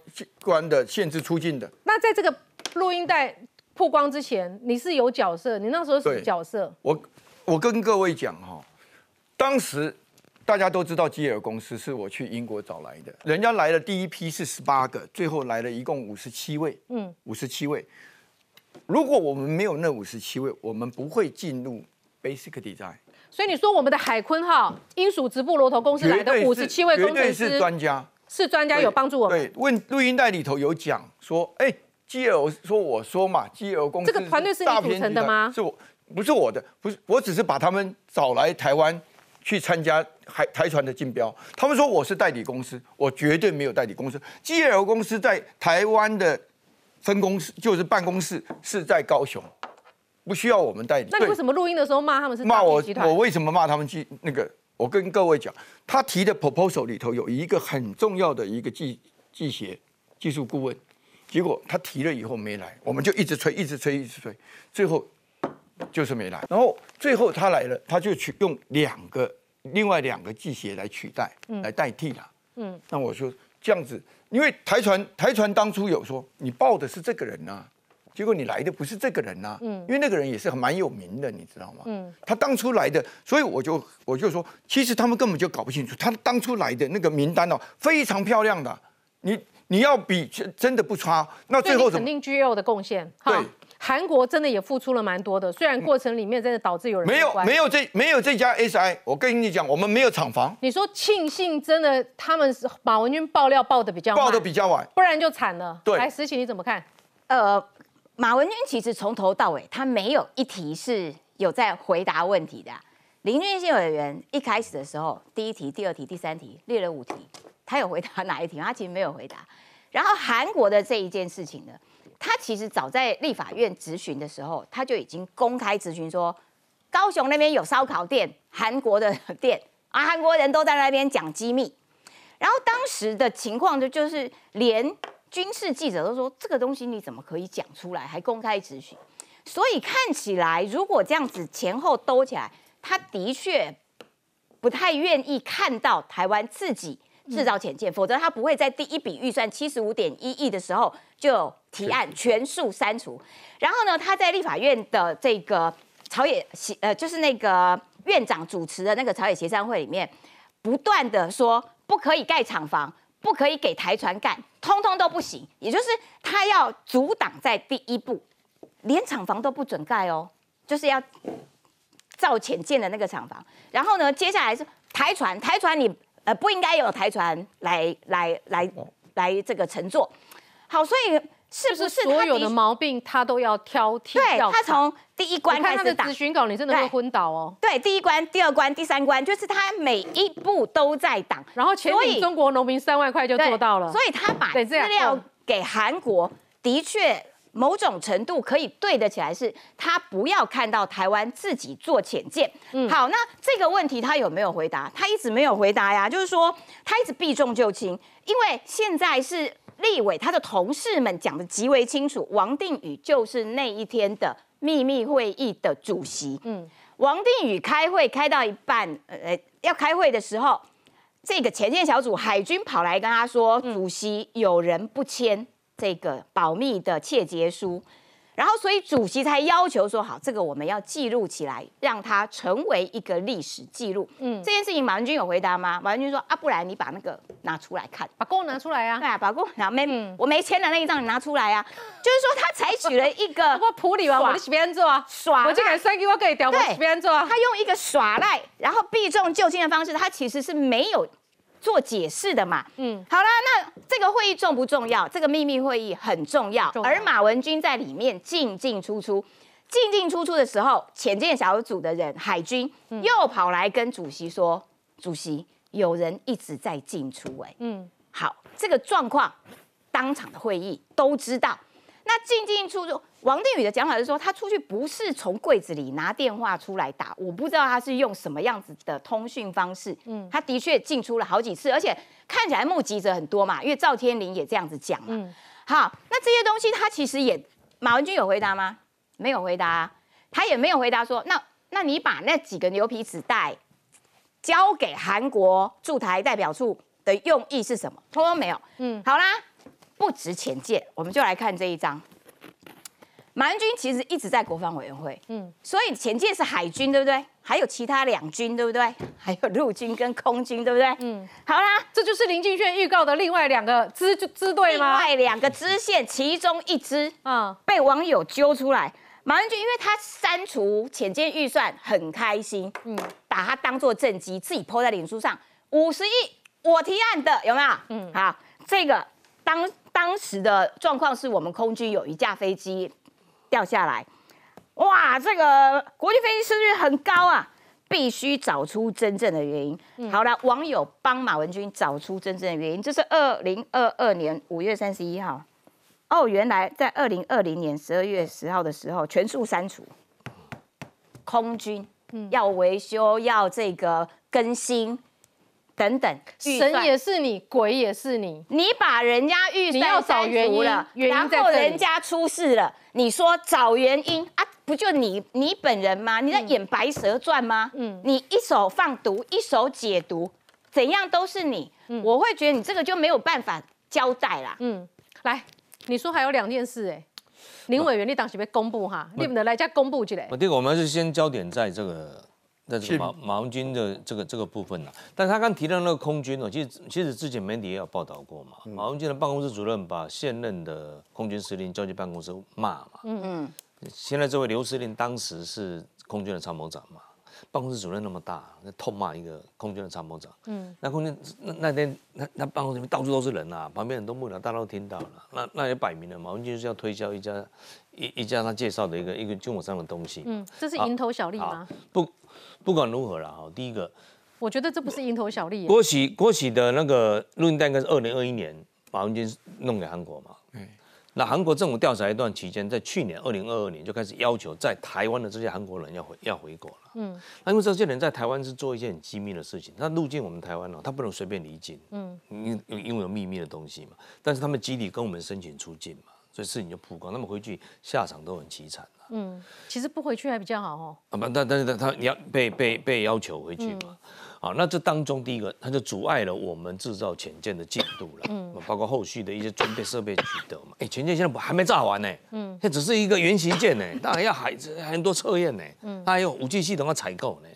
Speaker 11: 关的限制出境的。
Speaker 1: 那在这个录音带曝光之前，你是有角色，你那时候是什么角色？
Speaker 11: 我我跟各位讲哈、当时大家都知道基尔公司是我去英国找来的，人家来的第一批是十八个，最后来了一共五十七位，
Speaker 1: 嗯，
Speaker 11: 五十七位。如果我们没有那五十七位，我们不会进入 Basic Design。
Speaker 1: 所以你说我们的海坤号英属直布罗头公司来的五十七位工程师
Speaker 11: 是专家，
Speaker 1: 是专家有帮助我们。
Speaker 11: 对，问录音带里头有讲说，哎，，GL 说我说嘛，，G L 公司
Speaker 1: 这个团队是你组成的吗
Speaker 11: 是我，不是我的，不是，我只是把他们找来台湾去参加海台船的竞标。他们说我是代理公司，我绝对没有代理公司。G L 公司在台湾的分公司就是办公室是在高雄，不需要我们代理。
Speaker 1: 那你为什么录音的时候骂他们是
Speaker 11: 骂我？我为什么骂他们去那个？我跟各位讲，他提的 proposal 里头有一个很重要的一个技技协技术顾问，结果他提了以后没来，我们就一直催，一直催，一直催，最后就是没来。然后最后他来了，他就去用两个另外两个技协来取代，来代替他。
Speaker 1: 嗯，
Speaker 11: 那我说这样子，因为台船台船当初有说你报的是这个人呐、结果你来的不是这个人呐、
Speaker 1: 嗯
Speaker 11: 因为那个人也是很蛮有名的，你知道吗？
Speaker 1: 嗯
Speaker 11: 他当初来的，所以我就我就说，其实他们根本就搞不清楚，他当初来的那个名单哦，非常漂亮的，你你要比真真的不差，那最后怎么
Speaker 1: 你肯定 G O 的贡献。
Speaker 11: 对，
Speaker 1: 韩国真的也付出了蛮多的，虽然过程里面真的导致有人
Speaker 11: 没有没有这没有这家 SI，我跟你讲，我们没有厂房，
Speaker 1: 你说庆幸真的他们是马文君爆料爆的比较慢
Speaker 11: 报的比较晚。
Speaker 1: 不然就惨了。
Speaker 11: 对
Speaker 1: 来，石琪你怎么看？
Speaker 13: 呃，马文君其实从头到尾他没有一题是有在回答问题的啊、林俊宪委员一开始的时候，第一题、第二题、第三题列了五题，他有回答哪一题吗？他其实没有回答。然后韩国的这一件事情呢，他其实早在立法院质询的时候，他就已经公开质询说，高雄那边有烧烤店，韩国的店啊，韩国人都在那边讲机密。然后当时的情况就就是连军事记者都说这个东西你怎么可以讲出来，还公开质询？所以看起来，如果这样子前后兜起来，他的确不太愿意看到台湾自己制造潜舰，否则他不会在第一笔预算七十五点一亿的时候就提案全数删除。然后呢，他在立法院的这个朝野协呃，就是那个院长主持的那个朝野协商会里面，不断的说不可以盖厂房，不可以给台船干，通通都不行。也就是他要阻挡在第一步，连厂房都不准盖哦，就是要造潜舰的那个厂房。然后呢，接下来是台船，台船你呃不应该有台船来来来来这个乘坐。好，所以是不
Speaker 1: 是
Speaker 13: 是
Speaker 1: 所有的毛病他都要挑剔？
Speaker 13: 对他从第一关
Speaker 1: 我看他的
Speaker 13: 开始打
Speaker 1: 咨询稿，你真的会昏倒哦。
Speaker 13: 对，第一关、第二关、第三关，就是他每一步都在挡，
Speaker 1: 然后前
Speaker 13: 所以
Speaker 1: 领中国农民三万块就做到了，
Speaker 13: 所以他把资料
Speaker 1: 嗯
Speaker 13: 给韩国，的确某种程度可以对得起来，是他不要看到台湾自己做潜舰。
Speaker 1: 嗯
Speaker 13: 好，那这个问题他有没有回答？他一直没有回答呀，就是说他一直避重就轻，因为现在是立委他的同事们讲的极为清楚，王定宇就是那一天的秘密会议的主席。
Speaker 1: 嗯，
Speaker 13: 王定宇开会开到一半，呃，要开会的时候，这个前线小组海军跑来跟他说，主席有人不签这个保密的窃结书，然后所以主席才要求说，好，这个我们要记录起来，让它成为一个历史记录。
Speaker 1: 嗯
Speaker 13: 嗯，这件事情马文君有回答吗？马文君说啊，不然你把那个拿出来看。
Speaker 1: 把钩拿出来啊！
Speaker 13: 对啊，把过拿没、
Speaker 1: 嗯
Speaker 13: 我没签的那一张你拿出来啊，就是说他采取了一个 [LAUGHS]
Speaker 1: 我普理完，我的随便做啊，
Speaker 13: 耍
Speaker 1: 我就敢三给我给掉，我
Speaker 13: 对
Speaker 1: 随便做啊。
Speaker 13: 他用一个耍赖，然后避重就轻的方式，他其实是没有做解释的嘛。嗯，好了，那这个会议重不重要？这个秘密会议很重要，
Speaker 1: 重要
Speaker 13: 而马文君在里面进进出出。进进出出的时候，潜舰小组的人海军又跑来跟主席说：“主席，有人一直在进出。”哎，
Speaker 1: 嗯，
Speaker 13: 好，这个状况当场的会议都知道。那进进出出，王定宇的讲法是说，他出去不是从柜子里拿电话出来打，我不知道他是用什么样子的通讯方式。嗯，他的确进出了好几次，而且看起来目击者很多嘛，因为赵天麟也这样子讲嘛。
Speaker 1: 嗯
Speaker 13: 好，那这些东西他其实也，马文君有回答吗？没有回答啊、他也没有回答说，那那你把那几个牛皮纸袋交给韩国驻台代表处的用意是什么？通通没有。
Speaker 1: 嗯，
Speaker 13: 好啦，不值钱见，我们就来看这一张。马文君其实一直在国防委员会，
Speaker 1: 嗯，
Speaker 13: 所以前届是海军，对不对？还有其他两军，对不对？还有陆军跟空军，对不对？
Speaker 1: 嗯，
Speaker 13: 好啦，
Speaker 1: 这就是林俊炫预告的另外两个支支队吗另？
Speaker 13: 外两个支线，其中一支
Speaker 1: 嗯，
Speaker 13: 被网友揪出来。马文君因为他删除浅见预算很开心，嗯，把它当做政绩，自己 PO 在脸书上，五十亿我提案的，有没有？嗯，好，这个当当时的状况是我们空军有一架飞机掉下来，哇，这个国际飞机失率很高啊，必须找出真正的原因。好了，网友帮马文君找出真正的原因，这是二零二二年五月三十一号。哦，原来在二零二零年十二月十号的时候，全数删除。空军要维修，要这个更新等等，
Speaker 1: 神也是你，鬼也是你。
Speaker 13: 你把人家预
Speaker 1: 你要找原因
Speaker 13: 了，
Speaker 1: 原因
Speaker 13: 然后人家出事了，你说找原因啊？不就你你本人吗？你在演《白蛇传》吗？嗯，你一手放毒，一手解毒，怎样都是你。我会觉得你这个就没有办法交代啦。
Speaker 1: 嗯，来，你说还有两件事哎、林委员，你当时被公布哈，你们来家公布起来。
Speaker 4: 我第一个，我们是先焦点在这个，在这
Speaker 11: 是
Speaker 4: 个马马文君的这个这个部分呐。但他刚提到那个空军哦，其实其实之前媒体也有报道过嘛。马文君的办公室主任把现任的空军司令叫去办公室骂嘛。
Speaker 13: 嗯嗯，
Speaker 4: 现在这位刘司令当时是空军的参谋长嘛，办公室主任那么大，那痛骂一个空军的参谋长。
Speaker 1: 嗯，
Speaker 4: 那空军那那天那那办公室里面到处都是人啊，旁边很多幕僚，大家都听到了。那那也摆明了，马文君就是要推销一家一一家他介绍的一个一个军火商的东西。
Speaker 1: 嗯，这是
Speaker 4: 好
Speaker 1: 蝇头小利吗？
Speaker 4: 不不管如何了哈，第一个
Speaker 1: 我觉得这不是蝇头小利耶。
Speaker 4: 国企国企的那个录音带应该是二零二一年马文君弄给韩国嘛。嗯那韩国政府调查一段期间，在去年二零二二年就开始要求在台湾的这些韩国人要回要回国了。
Speaker 1: 嗯
Speaker 4: 那因为这些人在台湾是做一些很机密的事情，他入境我们台湾哦，他不能随便离境，
Speaker 1: 嗯
Speaker 4: 因因因为有秘密的东西嘛。但是他们集体跟我们申请出境嘛，所以事情就曝光，他们回去下场都很凄惨。
Speaker 1: 嗯，其实不回去还比较好哦。
Speaker 4: 啊不，但但是他他你要被被被要求回去嘛，啊，那这当中第一个，它就阻碍了我们制造潜舰的进度了，嗯，包括后续的一些装备设备取得嘛，哎，潜舰现在不还没炸完呢，嗯，这只是一个原型舰呢，当然要还还很多测验呢，嗯，它还有武器系统要采购呢，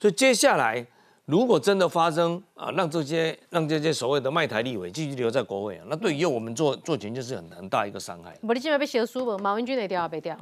Speaker 4: 所以接下来如果真的发生啊，让这些让这些所谓的卖台立委继续留在国会啊，那对于我们做做权就是很很大一个伤害。
Speaker 1: 不，你今晚被写书不？马文君也掉啊被掉，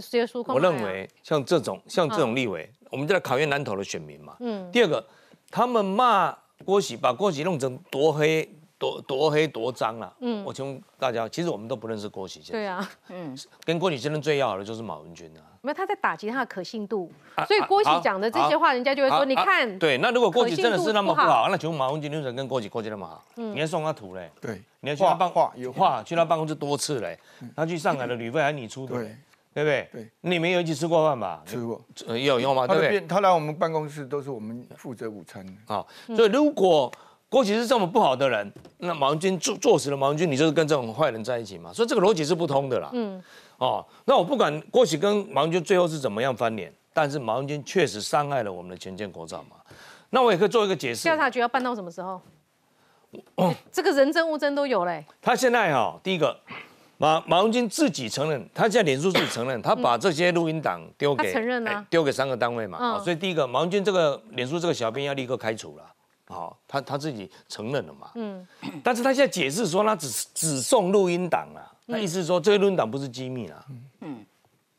Speaker 1: 写书看
Speaker 4: 我认为像这种像这种立委，我们就在考验南投的选民嘛。
Speaker 1: 嗯
Speaker 4: 第二个，他们骂郭喜，把郭喜弄成多黑、多多黑、多脏了。
Speaker 1: 嗯
Speaker 4: 我请问大家，其实我们都不认识郭喜先生，
Speaker 1: 对啊，
Speaker 13: 嗯，
Speaker 4: 跟郭喜先生最要好的就是马文君啊。
Speaker 1: 没有他在打击他的可信度
Speaker 4: 啊，
Speaker 1: 所以郭喜讲的这些话，人家就会说，
Speaker 4: 啊啊
Speaker 1: 你看，
Speaker 4: 对，那如果郭喜真的是那么不好，那请问马文君为什么跟郭喜关系那么好？
Speaker 1: 嗯
Speaker 4: 你要送他图嘞，
Speaker 11: 对，
Speaker 4: 你要去他办
Speaker 11: 画有
Speaker 4: 画去他办公室多次嘞，他去上海的旅费还你出的对，对不对？
Speaker 11: 对，
Speaker 4: 你们有一起吃过饭吧？
Speaker 11: 吃过，
Speaker 4: 呃有用吗？对不对？
Speaker 11: 他来我们办公室都是我们负责午餐的。
Speaker 4: 好，所以如果郭启是这么不好的人，那毛文君坐坐实了毛文君，你就是跟这种坏人在一起嘛？所以这个逻辑是不通的啦。
Speaker 1: 嗯
Speaker 4: 哦，那我不管郭启跟毛文君最后是怎么样翻脸，但是毛文君确实伤害了我们的前建国造嘛。那我也可以做一个解释
Speaker 1: 调，查局要办到什么时候？
Speaker 4: 哦
Speaker 1: 这个人证物证都有嘞。
Speaker 4: 他现在哈、第一个。马马文君自己承认，他现在脸书自己承认，他把这些录音档丢给
Speaker 1: 他承认啊
Speaker 4: 哎丢给三个单位嘛、
Speaker 1: 嗯
Speaker 4: 哦所以第一个马文君这个脸书这个小编要立刻开除了，好、他他自己承认了嘛，
Speaker 1: 嗯。
Speaker 4: 但是他现在解释说他只只送录音档啊，那意思是说这个录音档不是机密啊，
Speaker 13: 嗯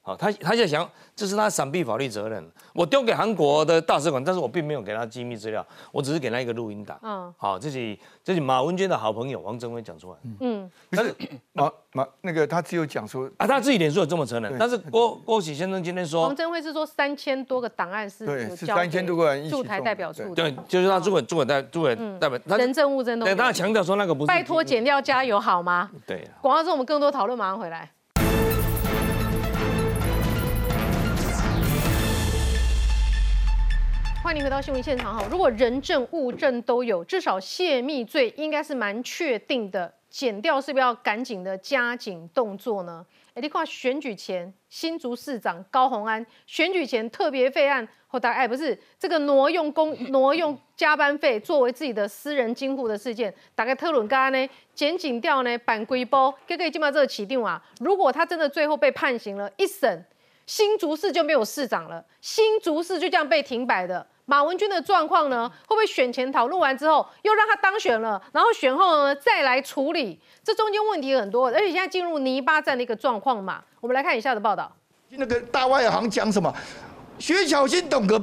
Speaker 4: 好，他他在想，这是他闪避法律责任。我丢给韩国的大使馆，但是我并没有给他机密资料，我只是给他一个录音档。嗯，好，这是这是马文娟的好朋友王征辉讲出来。
Speaker 11: 嗯，但是马马那个他只有讲说
Speaker 4: 啊，他自己脸书有这么承认，但是郭郭喜先生今天说，
Speaker 1: 王征辉是说三千多个档案是
Speaker 11: 对，是三千多个人
Speaker 1: 驻台代表处，
Speaker 4: 对，就是他驻委驻委代驻委代表，
Speaker 1: 人证物证都，
Speaker 4: 对，他强调说那个不是，
Speaker 1: 拜托剪掉加油好吗？
Speaker 4: 对，
Speaker 1: 广告之后我们更多讨论，马上回来。欢迎回到新闻现场哈。如果人证物证都有，至少泄密罪应该是蛮确定的。减掉是不是要赶紧的加紧动作呢？哎，你看选举前新竹市长高虹安选举前特别费案后大哎不是这个挪用公挪用加班费作为自己的私人金库的事件，大概特伦刚呢检警调呢板规包，可可以进到这个起定啊。如果他真的最后被判刑了，一审新竹市就没有市长了，新竹市就这样被停摆的。马文君的状况呢？会不会选前讨论完之后又让他当选了，然后选后呢再来处理？这中间问题很多，而且现在进入泥巴战的一个状况嘛。我们来看以下的报道。
Speaker 11: 那个大外行讲什么？徐小新懂个。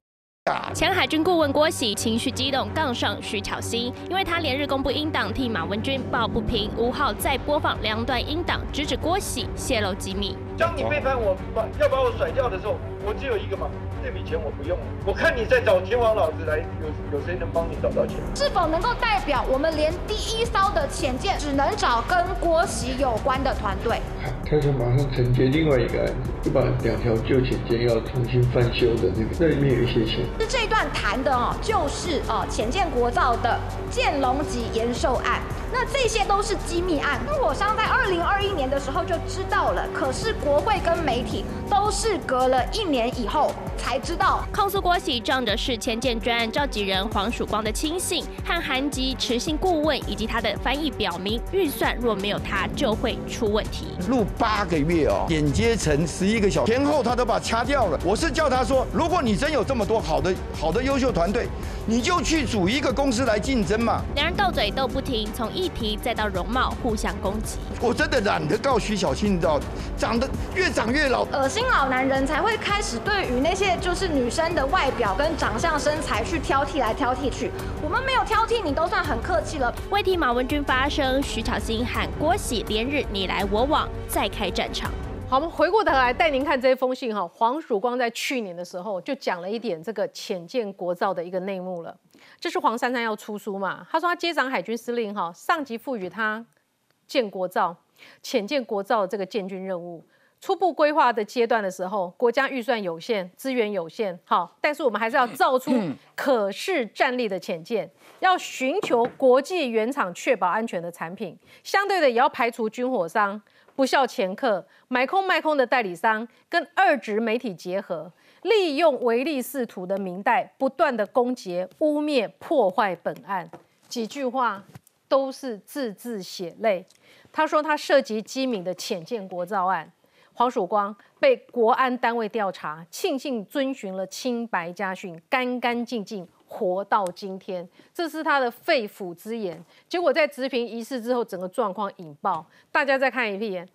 Speaker 14: 前海军顾问郭喜情绪激动，杠上徐巧芯，因为他连日公布英党替马文君抱不平。五号再播放两段英党，直指郭喜泄露机密。
Speaker 9: 当你背叛我，把要把我甩掉的时候，我只有一个嘛。这笔钱我不用了，我看你在找天王老子来，有有谁能帮你找到钱？
Speaker 15: 是否能够代表我们连第一艘的潜舰只能找跟郭喜有关的团队？
Speaker 9: 开始马上承接另外一个案子，就把两条旧潜舰要重新翻修的那个，那里面有一些钱。
Speaker 15: 是这段谈的哦，就是哦潜舰国造的建龙级延寿案。那这些都是机密案，军火商在二零二一年的时候就知道了，可是国会跟媒体都是隔了一年以后才知道。
Speaker 14: 控诉郭喜仗着是前建专案召集人黄曙光的亲信和韩籍持信顾问，以及他的翻译表明，预算若没有他就会出问题。
Speaker 11: 录八个月哦，剪接成十一个小时，前后他都把掐掉了。我是叫他说，如果你真有这么多好的好的优秀团队，你就去组一个公司来竞争嘛。
Speaker 14: 两人斗嘴斗不停，从。议题再到容貌互相攻击，
Speaker 11: 我真的懒得告徐小青，你知道，长得越长越老，
Speaker 15: 恶心老男人才会开始对于那些就是女生的外表跟长相身材去挑剔来挑剔去。我们没有挑剔你，都算很客气了。
Speaker 14: 为替马文君发声，徐巧芯喊郭喜连日你来我往，再开战场。
Speaker 1: 好，我们回过头来带您看这封信哈。黄曙光在去年的时候就讲了一点这个浅见国造的一个内幕了。这是黄珊珊要出书嘛？他说他接掌海军司令，哈，上级赋予他建国造、浅见国造这个建军任务。初步规划的阶段的时候，国家预算有限，资源有限，好，但是我们还是要造出 [CLEARS THROAT] 可视战力的潜舰，要寻求国际原厂确保安全的产品，相对的也要排除军火商、不孝前客、买空卖空的代理商，跟二职媒体结合。利用唯利是图的明代，不断的攻击、污蔑、破坏本案，几句话都是字字血泪。他说他涉及机敏的浅见国造案，黄曙光被国安单位调查，庆幸遵循了清白家训，干干净净活到今天，这是他的肺腑之言。结果在直评仪式之后，整个状况引爆，大家再看一眼。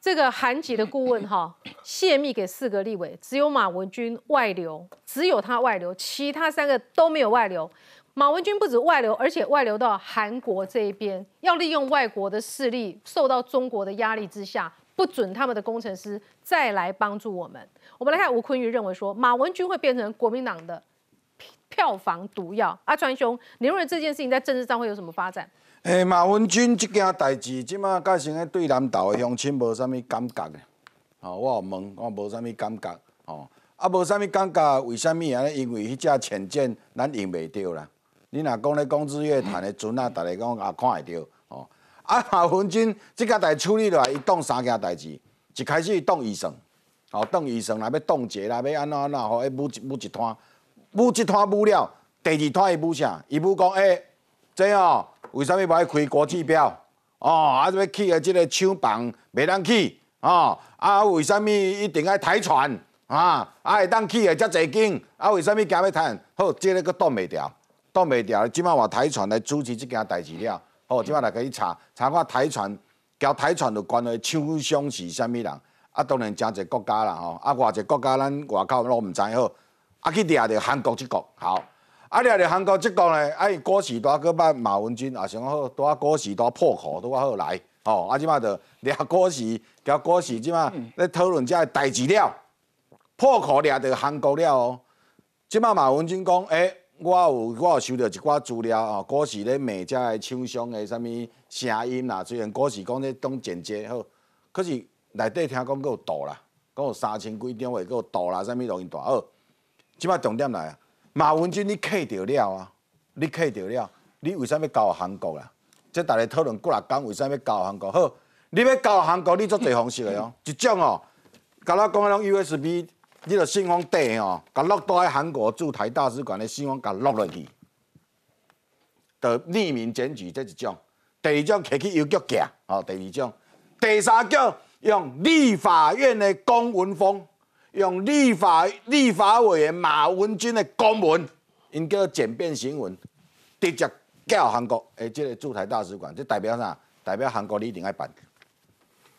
Speaker 1: 这个韩籍的顾问哈泄密给四个立委，只有马文君外流，只有他外流，其他三个都没有外流。马文君不止外流，而且外流到韩国这一边，要利用外国的势力，受到中国的压力之下，不准他们的工程师再来帮助我们。我们来看吴坤玉认为说，马文君会变成国民党的票房毒药。阿川兄，你认为这件事情在政治上会有什么发展？
Speaker 5: 诶，马文君这件代志，即马改成咧对南投的乡亲无啥物感觉的。吼，我有问，我无啥物感觉。吼，啊，无啥物感觉，为虾米啊？因为迄只浅见咱用袂着啦。你若讲咧工资乐坛的船啊，逐个讲也看会着。吼，啊，[LAUGHS] 马文君即件代处理落来，伊动三件代志，一开始伊动医生，吼，动医生若要冻结啦，要安怎安怎，吼，伊补一补一摊，补一摊补了，第二摊伊补啥？伊补讲，诶，这哦。为什么不爱开国际标？哦，啊，要去的这个厂房袂当去，哦，啊，为什么一定爱台船？啊，啊，会当去的遮济间，啊，为什么惊要谈？好，这个佫挡袂掉，挡袂掉。即摆话台船来主持这件代志了，好，即摆来可以查查看台船，交台船有关的厂商是啥物人？啊，当然真侪国家啦吼，啊，偌侪国家咱外口拢毋知好，啊，去掠着韩国即国，好，啊，掠着韩国即国呢，啊，伊郭喜多搁捌马文君，也想好，拄啊郭喜多破口拄啊好来，吼，啊，即摆着掠郭喜，交郭喜即摆咧讨论遮代志了，破口掠着韩国了哦，即摆马文君讲，诶、我有我有收到一寡资料哦，郭喜咧骂遮个厂商的啥物声音啦，虽然郭喜讲咧当剪接好，可是内底听讲佫有盗啦，讲有三千几张话佫有盗啦，啥物录音带好。即摆重点来啊，马文君你客着了啊，你客着了，你为啥要交韩国啦？即逐个讨论几六讲为啥要交韩国？好，你要交韩国，你做侪方式的哦，[LAUGHS] 一种哦，甲我讲迄种 USB，你着信封底哦，甲落倒喺韩国驻台大使馆的信封，甲落落去，着匿名检举这一种。第二种摕去邮局寄，哦，第二种，第三种用立法院的公文封，用立法立法委员马文君的公文，因叫简便行文，直接叫韩国诶，这个驻台大使馆，这代表啥？代表韩国你一定爱办。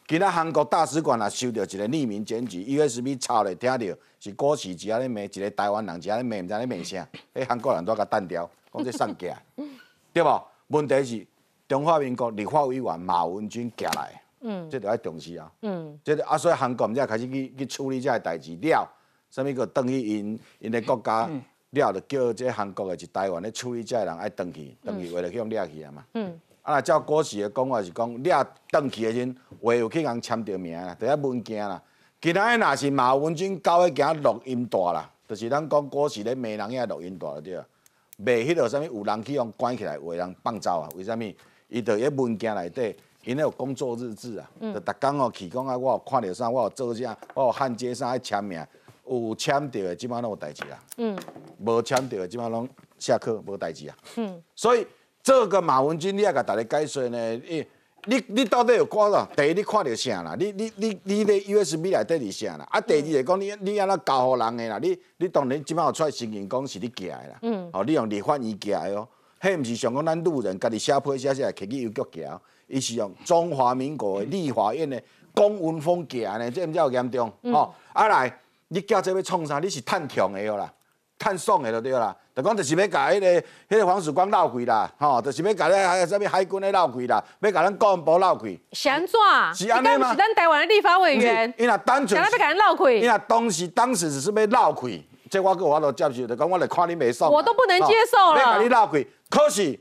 Speaker 5: 今仔韩国大使馆也收到一个匿名检举，USB 抄咧，听到是郭喜一下咧骂，一个台湾人一下咧骂，毋知咧骂啥，迄韩国人都甲弹掉，讲这送假，[LAUGHS] 对无？问题是中华民国立法委员马文君寄来，
Speaker 1: 嗯
Speaker 5: 这就要重视啊。
Speaker 1: 嗯，
Speaker 5: 这个啊，所以韩国毋才开始去去处理这个代志了，啥物个转去因因的国家了，就叫这韩国的一台湾咧处理这个人爱转去，转去为了去互掠去啊嘛。
Speaker 1: 嗯，
Speaker 5: 啊，若照古时的讲话是讲掠转去的时阵，话有去人签着名啦，就遐文件啦。今仔日若是马文君交迄件录音带啦，就是咱讲古时咧骂人遐录音带就对了。卖迄落啥物有人去用关起来，有人放走啊？为什物？伊在迄文件内底，因咧有工作日志啊，
Speaker 1: 嗯
Speaker 5: 就逐工哦去讲啊，我有看着啥，我有做啥，我有焊接啥爱签名，有签到的即摆拢有代志啊，
Speaker 1: 嗯
Speaker 5: 无签到的即摆拢下课无代志啊。
Speaker 1: 嗯
Speaker 5: 所以这个马文军，你也甲大家解说呢，你你你到底有看到？第一，你看到啥啦？你你你你咧 USB 内底是啥啦？啊，第二来讲，你你安怎交互人的啦？你你当然即摆有出来承认讲是你寄的啦。
Speaker 1: 嗯
Speaker 5: 哦，你用立法院寄的哦，迄毋是像讲咱路人家己写批写写来摕去邮局寄哦，伊是用中华民国的立法院的公文封寄的呢，这毋才有严重
Speaker 1: 嗯
Speaker 5: 哦。啊来，你叫这要创啥？你是趁强的哦啦。趁爽的就对啦，就讲就是要甲迄、个迄、个黄曙光闹开啦，吼，就是要甲咧啥物海军咧闹开啦，要甲咱国防部闹开。
Speaker 1: 是安怎？
Speaker 5: 是安尼吗
Speaker 1: 是咱台湾的立法委员，
Speaker 5: 伊若单纯
Speaker 1: 想要被人闹开
Speaker 5: 伊若当时当时只是要闹开，这我个我都接受，就讲我来看你袂爽。
Speaker 1: 我都不能接受了
Speaker 5: 哦要甲你闹鬼，可是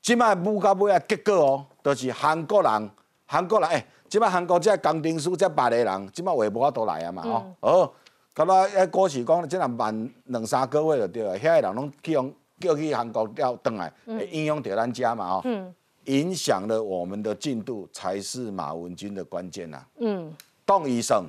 Speaker 5: 即摆舞到尾啊，结果哦，就是韩国人，韩国人诶，即摆韩国这工程师这别个人，即摆话无法度来啊嘛，吼、哦，甲我迄故事讲，即若慢两三个月就对了，遐个人拢去用叫去韩国了转来，
Speaker 1: 嗯。
Speaker 5: 会影响到咱遮嘛吼。
Speaker 1: 嗯。
Speaker 5: 影响了我们的进度，才是马文军的关键呐、
Speaker 1: 嗯。
Speaker 5: 董医生，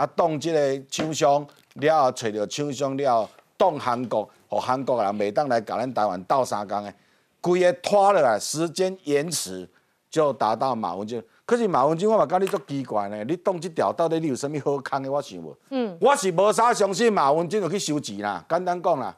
Speaker 5: 啊，动这个厂商了后，找到厂商了后，动韩国，互韩国人袂当来甲咱台湾斗相共的，规个拖落来，时间延迟就达到马文君。可是马文君，我嘛感觉你足奇怪呢，你动这条到底你有啥物好康的？我想无。
Speaker 1: 嗯
Speaker 5: 我是无啥相信马文君就去收钱啦，简单讲啦，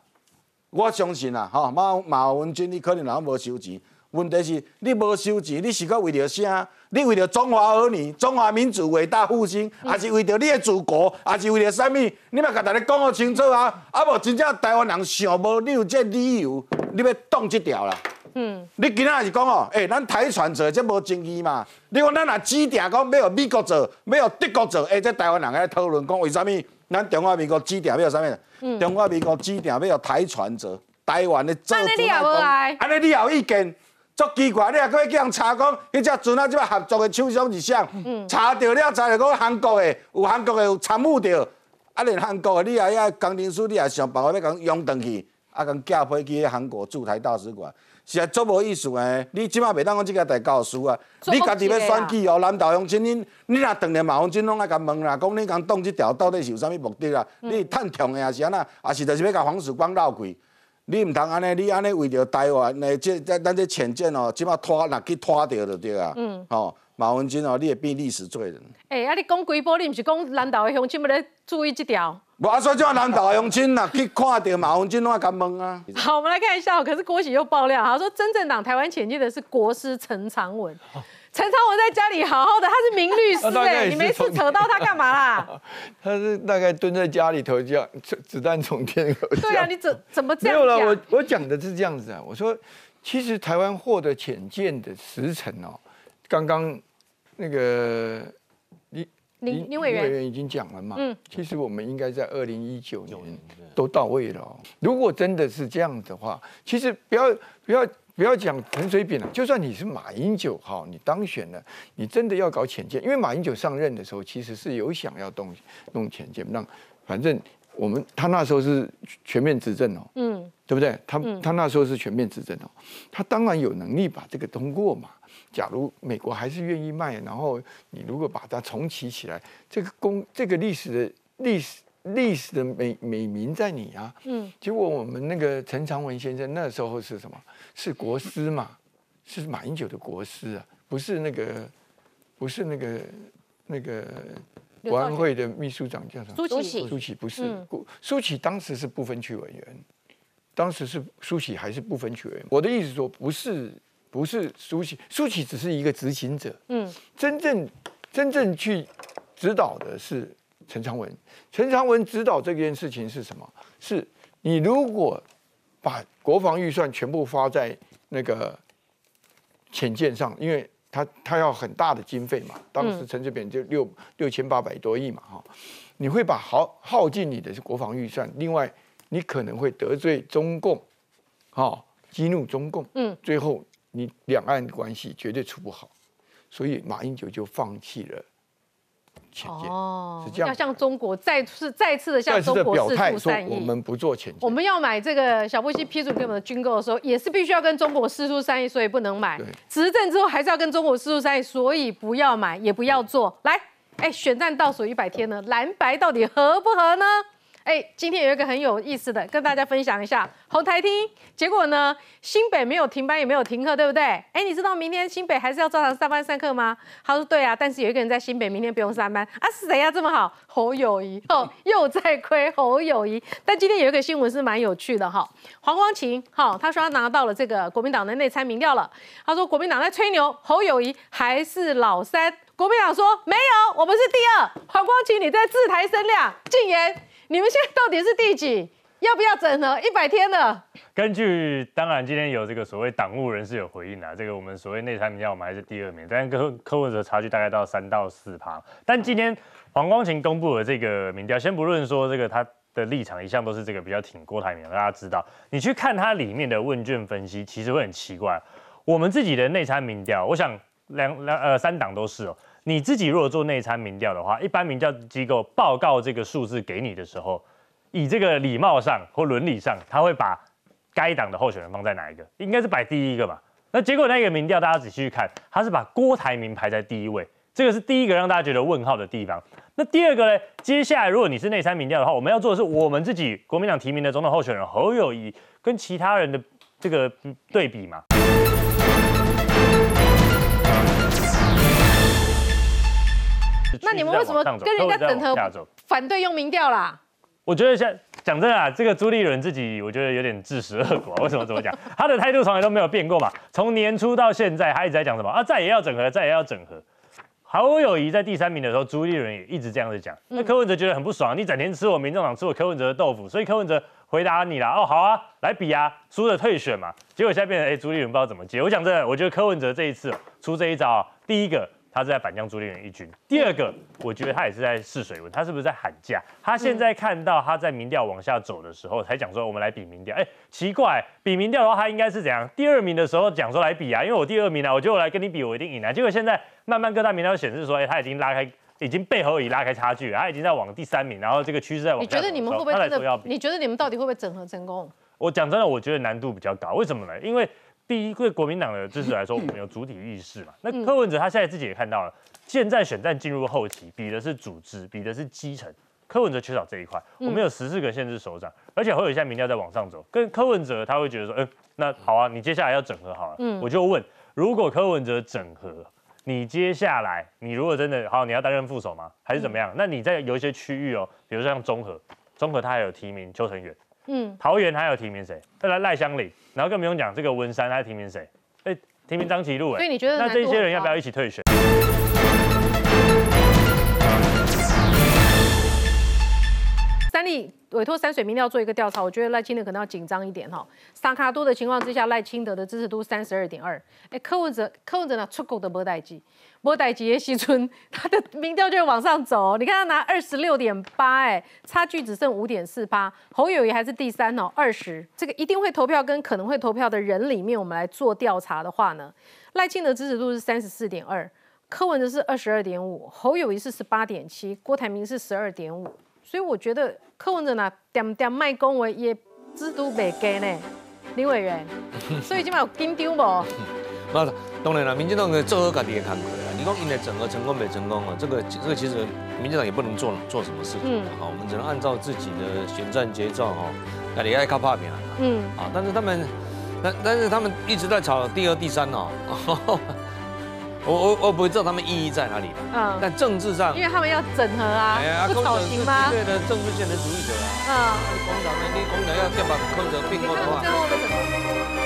Speaker 5: 我相信啦，吼马马文君你可能人无收钱，问题是你无收钱，你是搁为着啥？你为着中华儿女、中华民族伟大复兴，还是为着你的祖国，还是为着啥物？你嘛甲大家讲好清楚啊！啊无真正台湾人想无，你有这理由，你要动这条啦。
Speaker 1: 嗯，
Speaker 5: 你今仔是讲哦，诶、咱台船做这无争议嘛？你讲咱若指定讲要有美国做，要有德国做，诶、这台湾人来讨论讲为啥物？咱中华民国指定要有啥物？
Speaker 1: 嗯
Speaker 5: 中华民国指定要有台船做，台湾的做
Speaker 1: 安尼你也无爱
Speaker 5: 安尼你也有意见？足奇怪，你啊搁要叫人查讲，迄只船啊，即摆合作的厂商是啥？
Speaker 1: 嗯
Speaker 5: 查着了，查着讲韩国的，有韩国的有参与着，啊连韩国的你啊遐工程师，你也想办法要甲用转去，啊甲寄飞去韩国驻台大使馆，是啊足无意思诶！你即摆袂当讲即个代教师啊，你家己要选举哦，南投乡亲，你你若当然马文君拢爱甲问啦，讲你讲动即条到底是有啥物目的啦？
Speaker 1: 嗯
Speaker 5: 你趁痛的还是安那？还是就是要甲黄曙光绕开？你毋通安尼，你安尼为着台湾的这咱咱这浅见哦，即摆拖若去拖着就对啊。
Speaker 1: 嗯
Speaker 5: 哦，马文君哦，你会变历史罪人。
Speaker 1: 哎、啊，你讲几波，你毋是讲南投的乡亲要咧注意这条？
Speaker 5: 无啊，所以种南投的乡亲若去看到马文君，拢爱甲问啊。[LAUGHS]
Speaker 1: 好，我们来看一下哦，可是郭喜又爆料，他说真正党台湾前进的是国师陈长文。[LAUGHS] 陈昌文在家里好好的，他是名律师哎，你没事扯到他干嘛啦？[LAUGHS]
Speaker 11: 他是大概蹲在家里头这样，子子弹从天而降。
Speaker 1: 对啊，你怎怎么这样
Speaker 11: 没有了，我我讲的是这样子啊，我说其实台湾获得浅见的时辰哦，刚刚那个林
Speaker 1: 林林委员
Speaker 11: 员已经讲了嘛，
Speaker 1: 嗯
Speaker 11: 嗯，其实我们应该在二零一九年都到位了、哦。如果真的是这样的话，其实不要不要。不要讲陈水扁了，就算你是马英九哈，你当选了，你真的要搞浅见，因为马英九上任的时候其实是有想要动弄浅见，让反正我们他那时候是全面执政哦，
Speaker 1: 嗯，
Speaker 11: 对不对？他
Speaker 1: 嗯
Speaker 11: 他那时候是全面执政哦，他当然有能力把这个通过嘛。假如美国还是愿意卖，然后你如果把它重启起来，这个公这个历史的历史历史的美美名在你啊。
Speaker 1: 嗯，
Speaker 11: 结果我们那个陈长文先生那时候是什么？是国师嘛？是马英九的国师啊，不是那个不是那个那个国安会的秘书长叫什么？
Speaker 1: 苏启
Speaker 11: 苏启不是苏启当时是不分区委员，当时是苏启还是不分区委员。我的意思说，不是不是苏启，苏启只是一个执行者，
Speaker 1: 嗯，
Speaker 11: 真正真正去指导的是陈长文。陈长文指导这件事情是什么？是你如果把国防预算全部花在那个潜舰上，因为他他要很大的经费嘛，当时陈水扁就六六千八百多亿嘛，哈，你会把耗耗尽你的国防预算，另外你可能会得罪中共，哈，激怒中共，
Speaker 1: 嗯，
Speaker 11: 最后你两岸关系绝对处不好，所以马英九就放弃了
Speaker 1: 哦
Speaker 11: 是这样
Speaker 1: 要向中国再次再次的向中国示
Speaker 11: 表态说
Speaker 1: 出善意。
Speaker 11: 我们不做潜舰。
Speaker 1: 我们要买这个小布希批准给我们的军购的时候，也是必须要跟中国示出善意，所以不能买。执政之后还是要跟中国示出善意，所以不要买，也不要做。来，哎，选战倒数一百天了，蓝白到底合不合呢？哎，今天有一个很有意思的，跟大家分享一下。红台厅，结果呢，新北没有停班，也没有停课，对不对？哎，你知道明天新北还是要照常上班上课吗？他说对啊，但是有一个人在新北明天不用上班啊，是谁呀、这么好？侯友谊哦，又在亏侯友谊。但今天有一个新闻是蛮有趣的哈，黄光琴哈，他说他拿到了这个国民党的内参民调了，他说国民党在吹牛，侯友谊还是老三。国民党说没有，我们是第二。黄光琴你在自抬声量，禁言。你们现在到底是第几？要不要整合？一百天了。
Speaker 16: 根据当然今天有这个所谓党务人士有回应啊，这个我们所谓内参民调我们还是第二名，但跟柯文哲差距大概到三到四趴。但今天黄光琴公布了这个民调，先不论说这个他的立场一向都是这个比较挺郭台铭，大家知道，你去看它里面的问卷分析，其实会很奇怪。我们自己的内参民调，我想两两呃三党都是哦。你自己如果做内参民调的话，一般民调机构报告这个数字给你的时候，以这个礼貌上或伦理上，他会把该党的候选人放在哪一个？应该是摆第一个嘛。那结果那个民调，大家仔细去看，他是把郭台铭排在第一位，这个是第一个让大家觉得问号的地方。那第二个呢？接下来如果你是内参民调的话，我们要做的是我们自己国民党提名的总统候选人侯友谊跟其他人的这个对比嘛。
Speaker 1: 那你们为什么跟人家整合反对用民调啦？
Speaker 16: 我觉得像讲真的啊，这个朱立伦自己，我觉得有点自食恶果。为什么这么讲？他的态度从来都没有变过嘛。从年初到现在，他一直在讲什么啊？再也要整合，再也要整合。侯友谊在第三名的时候，朱立伦也一直这样子讲。那柯文哲觉得很不爽，你整天吃我民众党，吃我柯文哲的豆腐，所以柯文哲回答你啦。哦，好啊，来比啊，输了退选嘛。结果现在变成哎，朱立伦不知道怎么接。我讲真的，我觉得柯文哲这一次出这一招啊，第一个。他是在反将朱立伦一军。第二个，我觉得他也是在试水温，他是不是在喊价？他现在看到他在民调往下走的时候，才讲说我们来比民调。哎，奇怪，比民调的话，他应该是怎样？第二名的时候讲说来比啊，因为我第二名啊，我觉得我来跟你比，我一定赢啊。结果现在慢慢各大民调显示说，哎，他已经拉开，已经背后已拉开差距了，他已经在往第三名，然后这个趋势在往下。
Speaker 1: 你觉得你们会不会真的？你觉得你们到底会不会整合成功？
Speaker 16: 我讲真的，我觉得难度比较高。为什么呢？因为第一，对国民党的支持来说，我们有主体意识嘛。那柯文哲他现在自己也看到了。现在选战进入后期，比的是组织，比的是基层。柯文哲缺少这一块，我们有十四个县市首长，而且会有一些民调在往上走。跟柯文哲他会觉得说，嗯，那好啊，你接下来要整合好了。嗯，我就问，如果柯文哲整合，你接下来你如果真的好，你要担任副手吗？还是怎么样？那你在有一些区域哦，比如说像中和，中和他还有提名邱成远，嗯，桃园还有提名谁？再来赖香林，然后更不用讲这个文山，他提名谁？哎，提名张其禄，哎，
Speaker 1: 所以你觉得
Speaker 16: 那这些人要不要一起退选？
Speaker 1: 三立委托山水民调做一个调查，我觉得赖清德可能要紧张一点哈。萨卡多的情况之下，赖清德的支持度三十二点二。哎，柯文哲，柯文哲呢出口的波代基，波代基耶西村，他的民调就往上走。你看他拿二十六点八，哎，差距只剩五点四八。侯友谊还是第三哦，二十。这个一定会投票跟可能会投票的人里面，我们来做调查的话呢，赖清德支持度是三十四点二，柯文哲是二十二点五，侯友谊是十八点七，郭台铭是十二点五。所以我觉得柯文哲呢，点点卖恭维也制度未低呢，林委员，所以今晚有紧张无？[LAUGHS]
Speaker 4: 那当然了，民进党的做好家己的工作啦。你讲因为整合成功没成功啊？这个这个其实民进党也不能做做什么事情。
Speaker 1: 嗯
Speaker 4: 好，我们只能按照自己的选战节奏哈，那你爱靠怕拼啊。
Speaker 1: 嗯，
Speaker 4: 啊，但是他们，但但是他们一直在吵第二、第三哦。[LAUGHS] 我我我不会知道他们意义在哪里的。
Speaker 1: 嗯
Speaker 4: 但政治上，
Speaker 1: 因为他们要整合啊
Speaker 4: 哎呀，，
Speaker 1: 不讨行吗？
Speaker 4: 对的政治线的主义者啊。
Speaker 1: 嗯，
Speaker 4: 工党呢，你工党要要把柯泽并购的话
Speaker 1: 最，后会怎么？